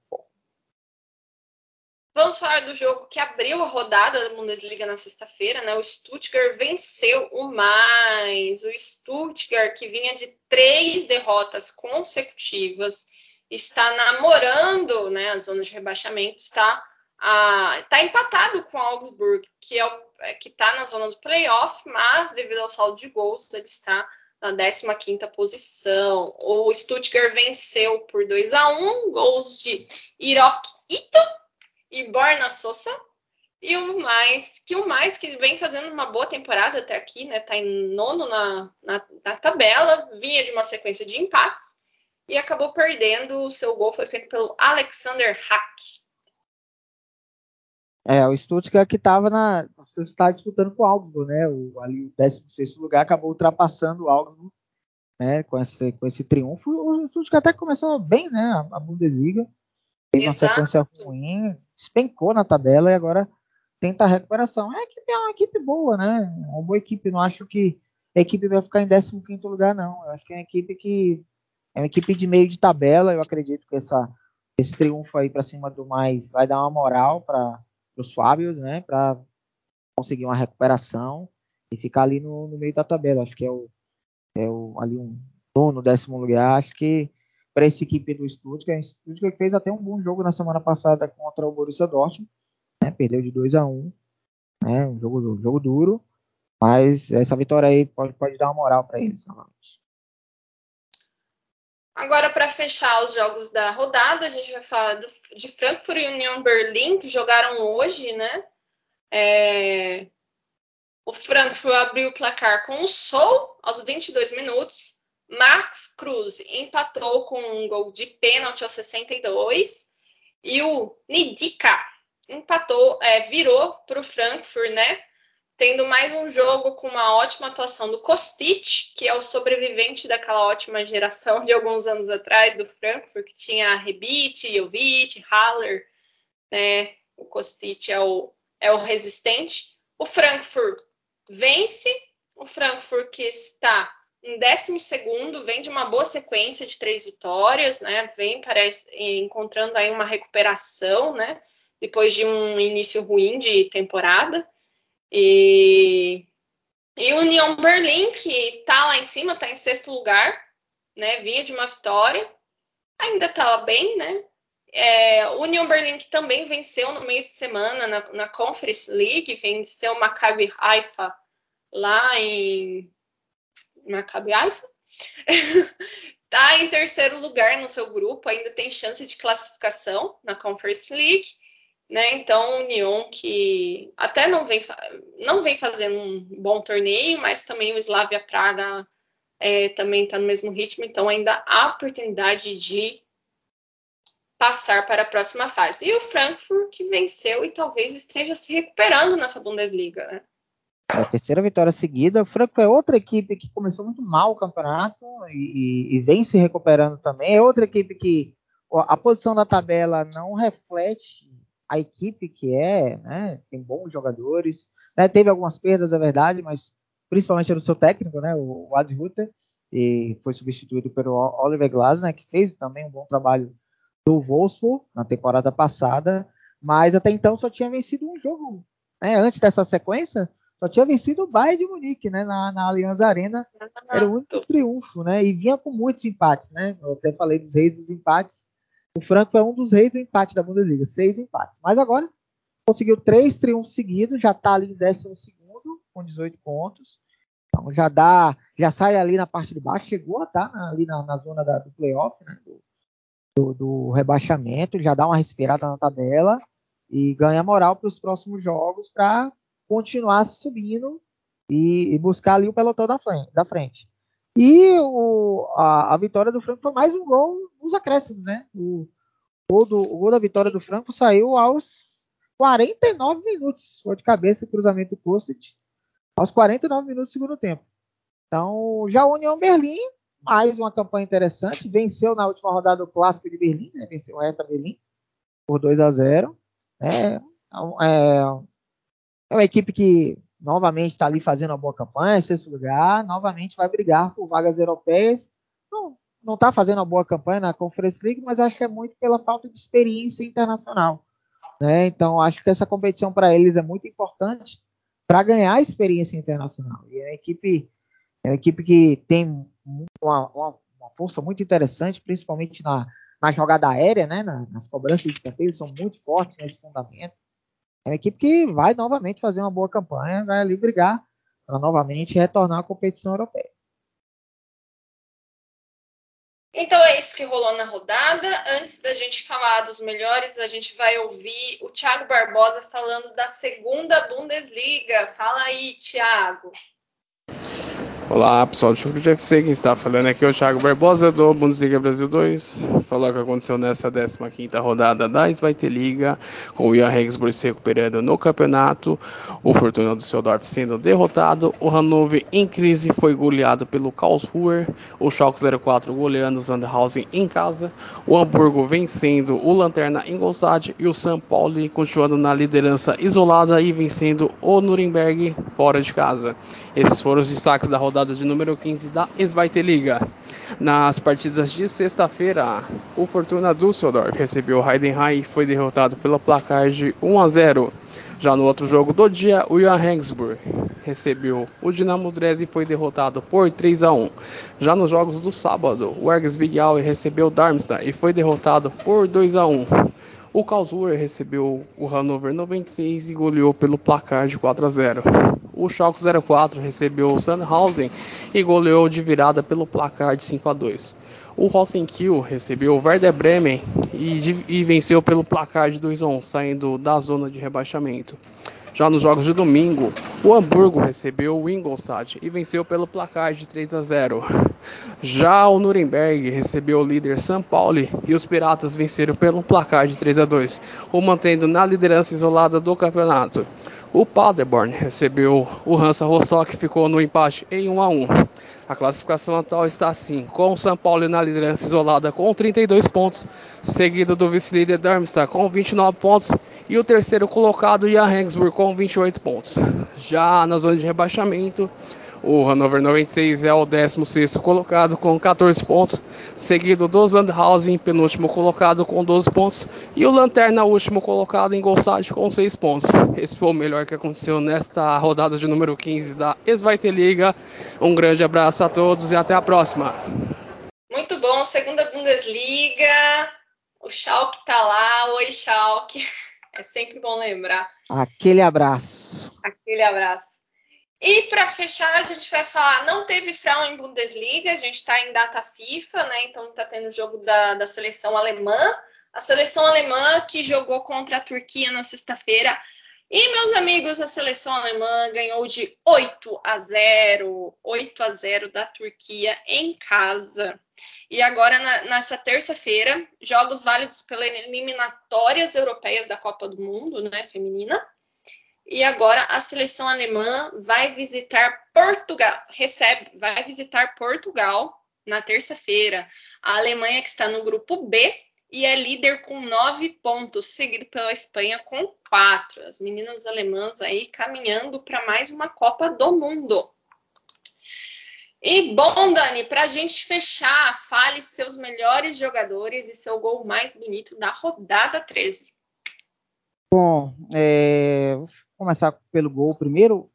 Vamos falar do jogo que abriu a rodada da Bundesliga na sexta-feira, né? O Stuttgart venceu o mais. O Stuttgart, que vinha de três derrotas consecutivas, está namorando né, a zona de rebaixamento, está, a, está empatado com o Augsburg, que é o, que está na zona do playoff, mas devido ao saldo de gols, ele está na 15ª posição. O Stuttgart venceu por 2 a 1 gols de Hiroki Ito e Borna Sosa. E o mais, que o mais que vem fazendo uma boa temporada até aqui, né? Tá em nono na, na, na tabela, vinha de uma sequência de empates e acabou perdendo. O seu gol foi feito pelo Alexander Hack. É, o Stuttgart que estava na. está disputando com o Augsburg, né? O, ali o 16 lugar acabou ultrapassando o Augsburg, né? Com esse, com esse triunfo. O Stuttgart até começou bem, né? A, a Bundesliga. Teve uma sequência ruim, despencou na tabela e agora tenta a recuperação. É, é uma equipe boa, né? Uma boa equipe. Não acho que a equipe vai ficar em 15 lugar, não. Eu acho que é uma equipe que. É uma equipe de meio de tabela. Eu acredito que essa esse triunfo aí para cima do mais vai dar uma moral para os Fábios, né? Para conseguir uma recuperação e ficar ali no, no, meio da tabela. Acho que é o, é o ali um nono, décimo lugar. Acho que para essa equipe do Stuttgart, o Stuttgart fez até um bom jogo na semana passada contra o Borussia Dortmund, né? Perdeu de 2 a 1 um, né? Um jogo, um jogo duro, mas essa vitória aí pode, pode dar uma moral para eles novamente. Agora, para fechar os jogos da rodada, a gente vai falar do, de Frankfurt e Union Berlin, que jogaram hoje, né? É... O Frankfurt abriu o placar com o Sol aos 22 minutos. Max Cruz empatou com um gol de pênalti aos 62. E o Nidika empatou, é, virou para o Frankfurt, né? tendo mais um jogo com uma ótima atuação do Kostic, que é o sobrevivente daquela ótima geração de alguns anos atrás do Frankfurt, que tinha Rebite, Jovic, Haller, né? O Kostic é o, é o resistente. O Frankfurt vence, o Frankfurt que está em 12 segundo, vem de uma boa sequência de três vitórias, né? Vem, parece, encontrando aí uma recuperação, né? Depois de um início ruim de temporada. E, e União Berlim, que está lá em cima, está em sexto lugar, né? Vinha de uma vitória, ainda está bem, né? É, União Berlim que também venceu no meio de semana na, na Conference League, venceu o Maccabi Haifa lá em Maccabi Haifa. tá em terceiro lugar no seu grupo, ainda tem chance de classificação na Conference League. Né? Então, o Union que até não vem, não vem fazendo um bom torneio, mas também o Slavia Praga é, também está no mesmo ritmo, então ainda há oportunidade de passar para a próxima fase. E o Frankfurt que venceu e talvez esteja se recuperando nessa Bundesliga, né? A terceira vitória seguida. O Frankfurt é outra equipe que começou muito mal o campeonato e, e, vem se recuperando também. É outra equipe que a posição da tabela não reflete a equipe que é, né, tem bons jogadores, né, teve algumas perdas, é verdade, mas principalmente no seu técnico, né, o Adi Rutter, e foi substituído pelo Oliver Glasner, que fez também um bom trabalho do Wolfsburg na temporada passada, mas até então só tinha vencido um jogo, né, antes dessa sequência, só tinha vencido o Bayern de Munique, né, na, na Allianz Arena, era o único triunfo, né, e vinha com muitos empates, né, eu até falei dos reis dos empates, o Franco é um dos reis do empate da Bundesliga, seis empates. Mas agora conseguiu três triunfos seguidos, já está ali em décimo segundo com 18 pontos. Então já dá, já sai ali na parte de baixo, chegou a estar tá ali na, na zona da, do playoff, né, do, do, do, rebaixamento, já dá uma respirada na tabela e ganha moral para os próximos jogos para continuar subindo e, e, buscar ali o pelotão da frente. Da frente. E o, a, a, vitória do Franco foi mais um gol nos acréscimos, né? O gol, do, o gol da vitória do Franco saiu aos 49 minutos. Foi de cabeça, cruzamento do Kostic, aos 49 minutos do segundo tempo. Então, já União Berlim, mais uma campanha interessante. Venceu na última rodada o Clássico de Berlim, né? Venceu o Hertha Berlim por 2 a 0 é, é, é uma equipe que novamente está ali fazendo uma boa campanha, sexto lugar, novamente vai brigar por vagas europeias. Não, não está fazendo uma boa campanha na Conference League, mas acho que é muito pela falta de experiência internacional. Né? Então, acho que essa competição para eles é muito importante para ganhar experiência internacional. E é uma equipe, é uma equipe que tem uma, uma, uma força muito interessante, principalmente na, na jogada aérea, né? nas cobranças de escanteio, são muito fortes nesse fundamento. É uma equipe que vai novamente fazer uma boa campanha, vai ali brigar para novamente retornar à competição europeia. Então é isso que rolou na rodada. Antes da gente falar dos melhores, a gente vai ouvir o Thiago Barbosa falando da segunda Bundesliga. Fala aí, Thiago. Olá pessoal do Chucro de FC, quem está falando aqui é o Thiago Barbosa do Bundesliga Brasil 2. Falar o que aconteceu nessa 15 rodada da Svite Liga, com o Ian Regensburg se recuperando no campeonato, o Fortuna do Seudorf sendo derrotado, o Hannover em crise foi goleado pelo Karlsruher, o Schalke 04 goleando o Sandhausen em casa, o Hamburgo vencendo o Lanterna em Ingolstadt e o São Paulo continuando na liderança isolada e vencendo o Nuremberg fora de casa. Esses foram os destaques da rodada de número 15 da Liga. Nas partidas de sexta-feira, o Fortuna Düsseldorf recebeu o Heidenheim e foi derrotado pelo placar de 1 a 0. Já no outro jogo do dia, o Jan Regensburg recebeu o Dinamo Dresden e foi derrotado por 3 a 1. Já nos jogos do sábado, o Ergs Big recebeu o Darmstadt e foi derrotado por 2 a 1. O Karlsruhe recebeu o Hannover 96 e goleou pelo placar de 4 a 0. O Schalke 04 recebeu o Sandhausen e goleou de virada pelo placar de 5 a 2. O Rosenkiel recebeu o Werder Bremen e, e, venceu pelo placar de 2 a 1, saindo da zona de rebaixamento. Já nos jogos de domingo, o Hamburgo recebeu o Ingolstadt e venceu pelo placar de 3 a 0. Já o Nuremberg recebeu o líder São Paulo e os Piratas venceram pelo placar de 3 a 2, o mantendo na liderança isolada do campeonato. O Paderborn recebeu o Hansa Rostock e ficou no empate em 1 a 1. A classificação atual está assim, com o São Paulo na liderança isolada com 32 pontos, seguido do vice-líder Darmstadt com 29 pontos e o terceiro colocado Jan Regensburg com 28 pontos. Já na zona de rebaixamento, o Hannover 96 é o 16º colocado com 14 pontos, seguido do Sandhausen, penúltimo colocado com 12 pontos, e o Lanterna, último colocado em Golstad com 6 pontos. Esse foi o melhor que aconteceu nesta rodada de número 15 da Esvaite Liga. Um grande abraço a todos e até a próxima. Muito bom, segunda Bundesliga. O Schalke tá lá. Oi, Schalke. É sempre bom lembrar. Aquele abraço. Aquele abraço. E para fechar, a gente vai falar, não teve Frauen em Bundesliga, a gente está em data FIFA, né? Então está tendo o jogo da, da seleção alemã. A seleção alemã que jogou contra a Turquia na sexta-feira. E, meus amigos, a seleção alemã ganhou de 8 a 0. 8 a 0 da Turquia em casa. E agora, na, nessa terça-feira, jogos válidos pelas eliminatórias europeias da Copa do Mundo, né, feminina. E agora a seleção alemã vai visitar Portugal, recebe, vai visitar Portugal na terça-feira. A Alemanha que está no grupo B e é líder com nove pontos, seguido pela Espanha com quatro. As meninas alemãs aí caminhando para mais uma Copa do Mundo. E bom, Dani, para a gente fechar, fale seus melhores jogadores e seu gol mais bonito da rodada 13. Bom, é, começar pelo gol primeiro.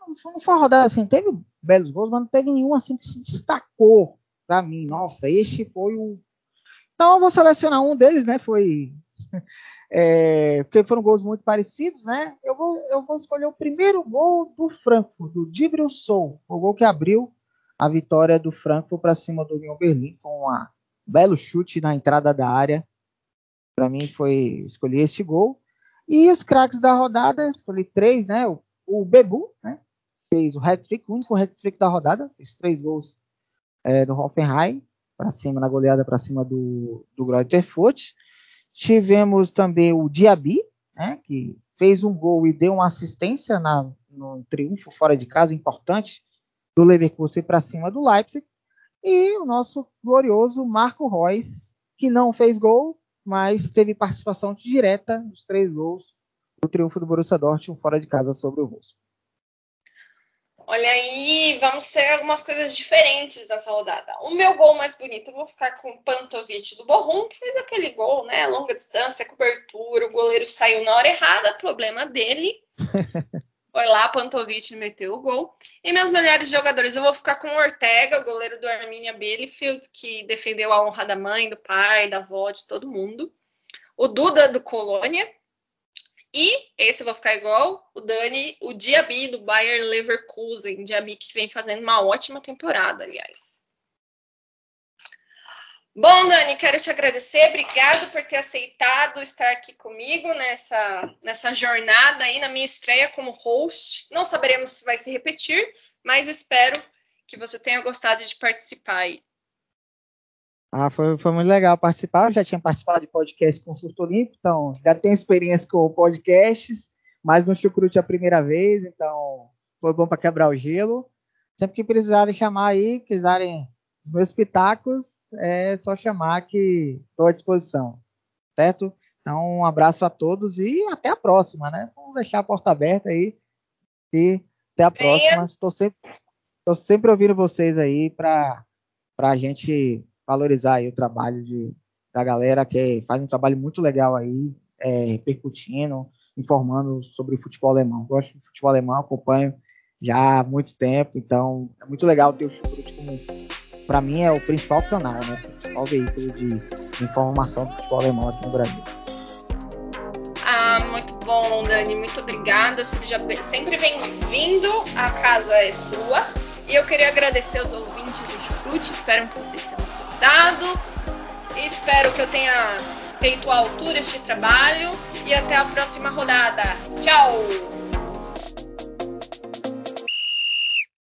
Não, não foi uma rodada assim, teve belos gols, mas não teve nenhum assim que se destacou para mim. Nossa, este foi o. Então eu vou selecionar um deles, né? Foi. É, porque foram gols muito parecidos, né? Eu vou, eu vou escolher o primeiro gol do Frankfurt, do Dibril Soul, o gol que abriu a vitória do Frankfurt para cima do Union Berlim com um belo chute na entrada da área. Para mim foi escolher esse gol. E os craques da rodada, escolhi três, né? O, o Bebu, né? Fez o hat-trick, o único hat-trick da rodada, fez três gols é, do Hoffenheim para cima na goleada para cima do do Greuther. Tivemos também o Diaby, né? Que fez um gol e deu uma assistência na, no triunfo fora de casa importante do Leverkusen para cima do Leipzig. E o nosso glorioso Marco Reus, que não fez gol, mas teve participação direta nos três gols do triunfo do Borussia Dortmund fora de casa sobre o Wolfsburg. Olha aí, vamos ter algumas coisas diferentes nessa rodada. O meu gol mais bonito, eu vou ficar com o Pantovic do Borrom, que fez aquele gol, né? Longa distância, cobertura, o goleiro saiu na hora errada, problema dele. Foi lá, Pantovic meteu o gol. E meus melhores jogadores, eu vou ficar com o Ortega, goleiro do Arminia Bielefeld, que defendeu a honra da mãe, do pai, da avó, de todo mundo. O Duda, do Colônia. E esse eu vou ficar igual o Dani, o Diaby, do Bayer Leverkusen. Diaby que vem fazendo uma ótima temporada, aliás. Bom, Dani, quero te agradecer. Obrigado por ter aceitado estar aqui comigo nessa, nessa jornada aí, na minha estreia como host. Não saberemos se vai se repetir, mas espero que você tenha gostado de participar aí. Ah, foi, foi muito legal participar. Eu já tinha participado de podcast com o Surto Olímpico, então já tenho experiência com podcasts, mas no Chucrute é a primeira vez, então foi bom para quebrar o gelo. Sempre que precisarem chamar aí, quiserem os meus pitacos é só chamar que estou à disposição, certo? Então, um abraço a todos e até a próxima, né? Vamos deixar a porta aberta aí e até a próxima. Estou sempre, sempre ouvindo vocês aí para a gente valorizar o trabalho de, da galera que faz um trabalho muito legal aí, é, repercutindo, informando sobre o futebol alemão. Gosto de futebol alemão, acompanho já há muito tempo, então é muito legal ter o Chucrute como, para mim, é o principal canal, né, o principal veículo de, informação do futebol alemão aqui no Brasil. Ah, muito bom, Dani, muito obrigada. Seja sempre bem-vindo, a casa é sua. E eu queria agradecer aos ouvintes do Chucrute, espero que vocês tenham gostado. Espero que eu tenha feito a altura este trabalho e até a próxima rodada. Tchau!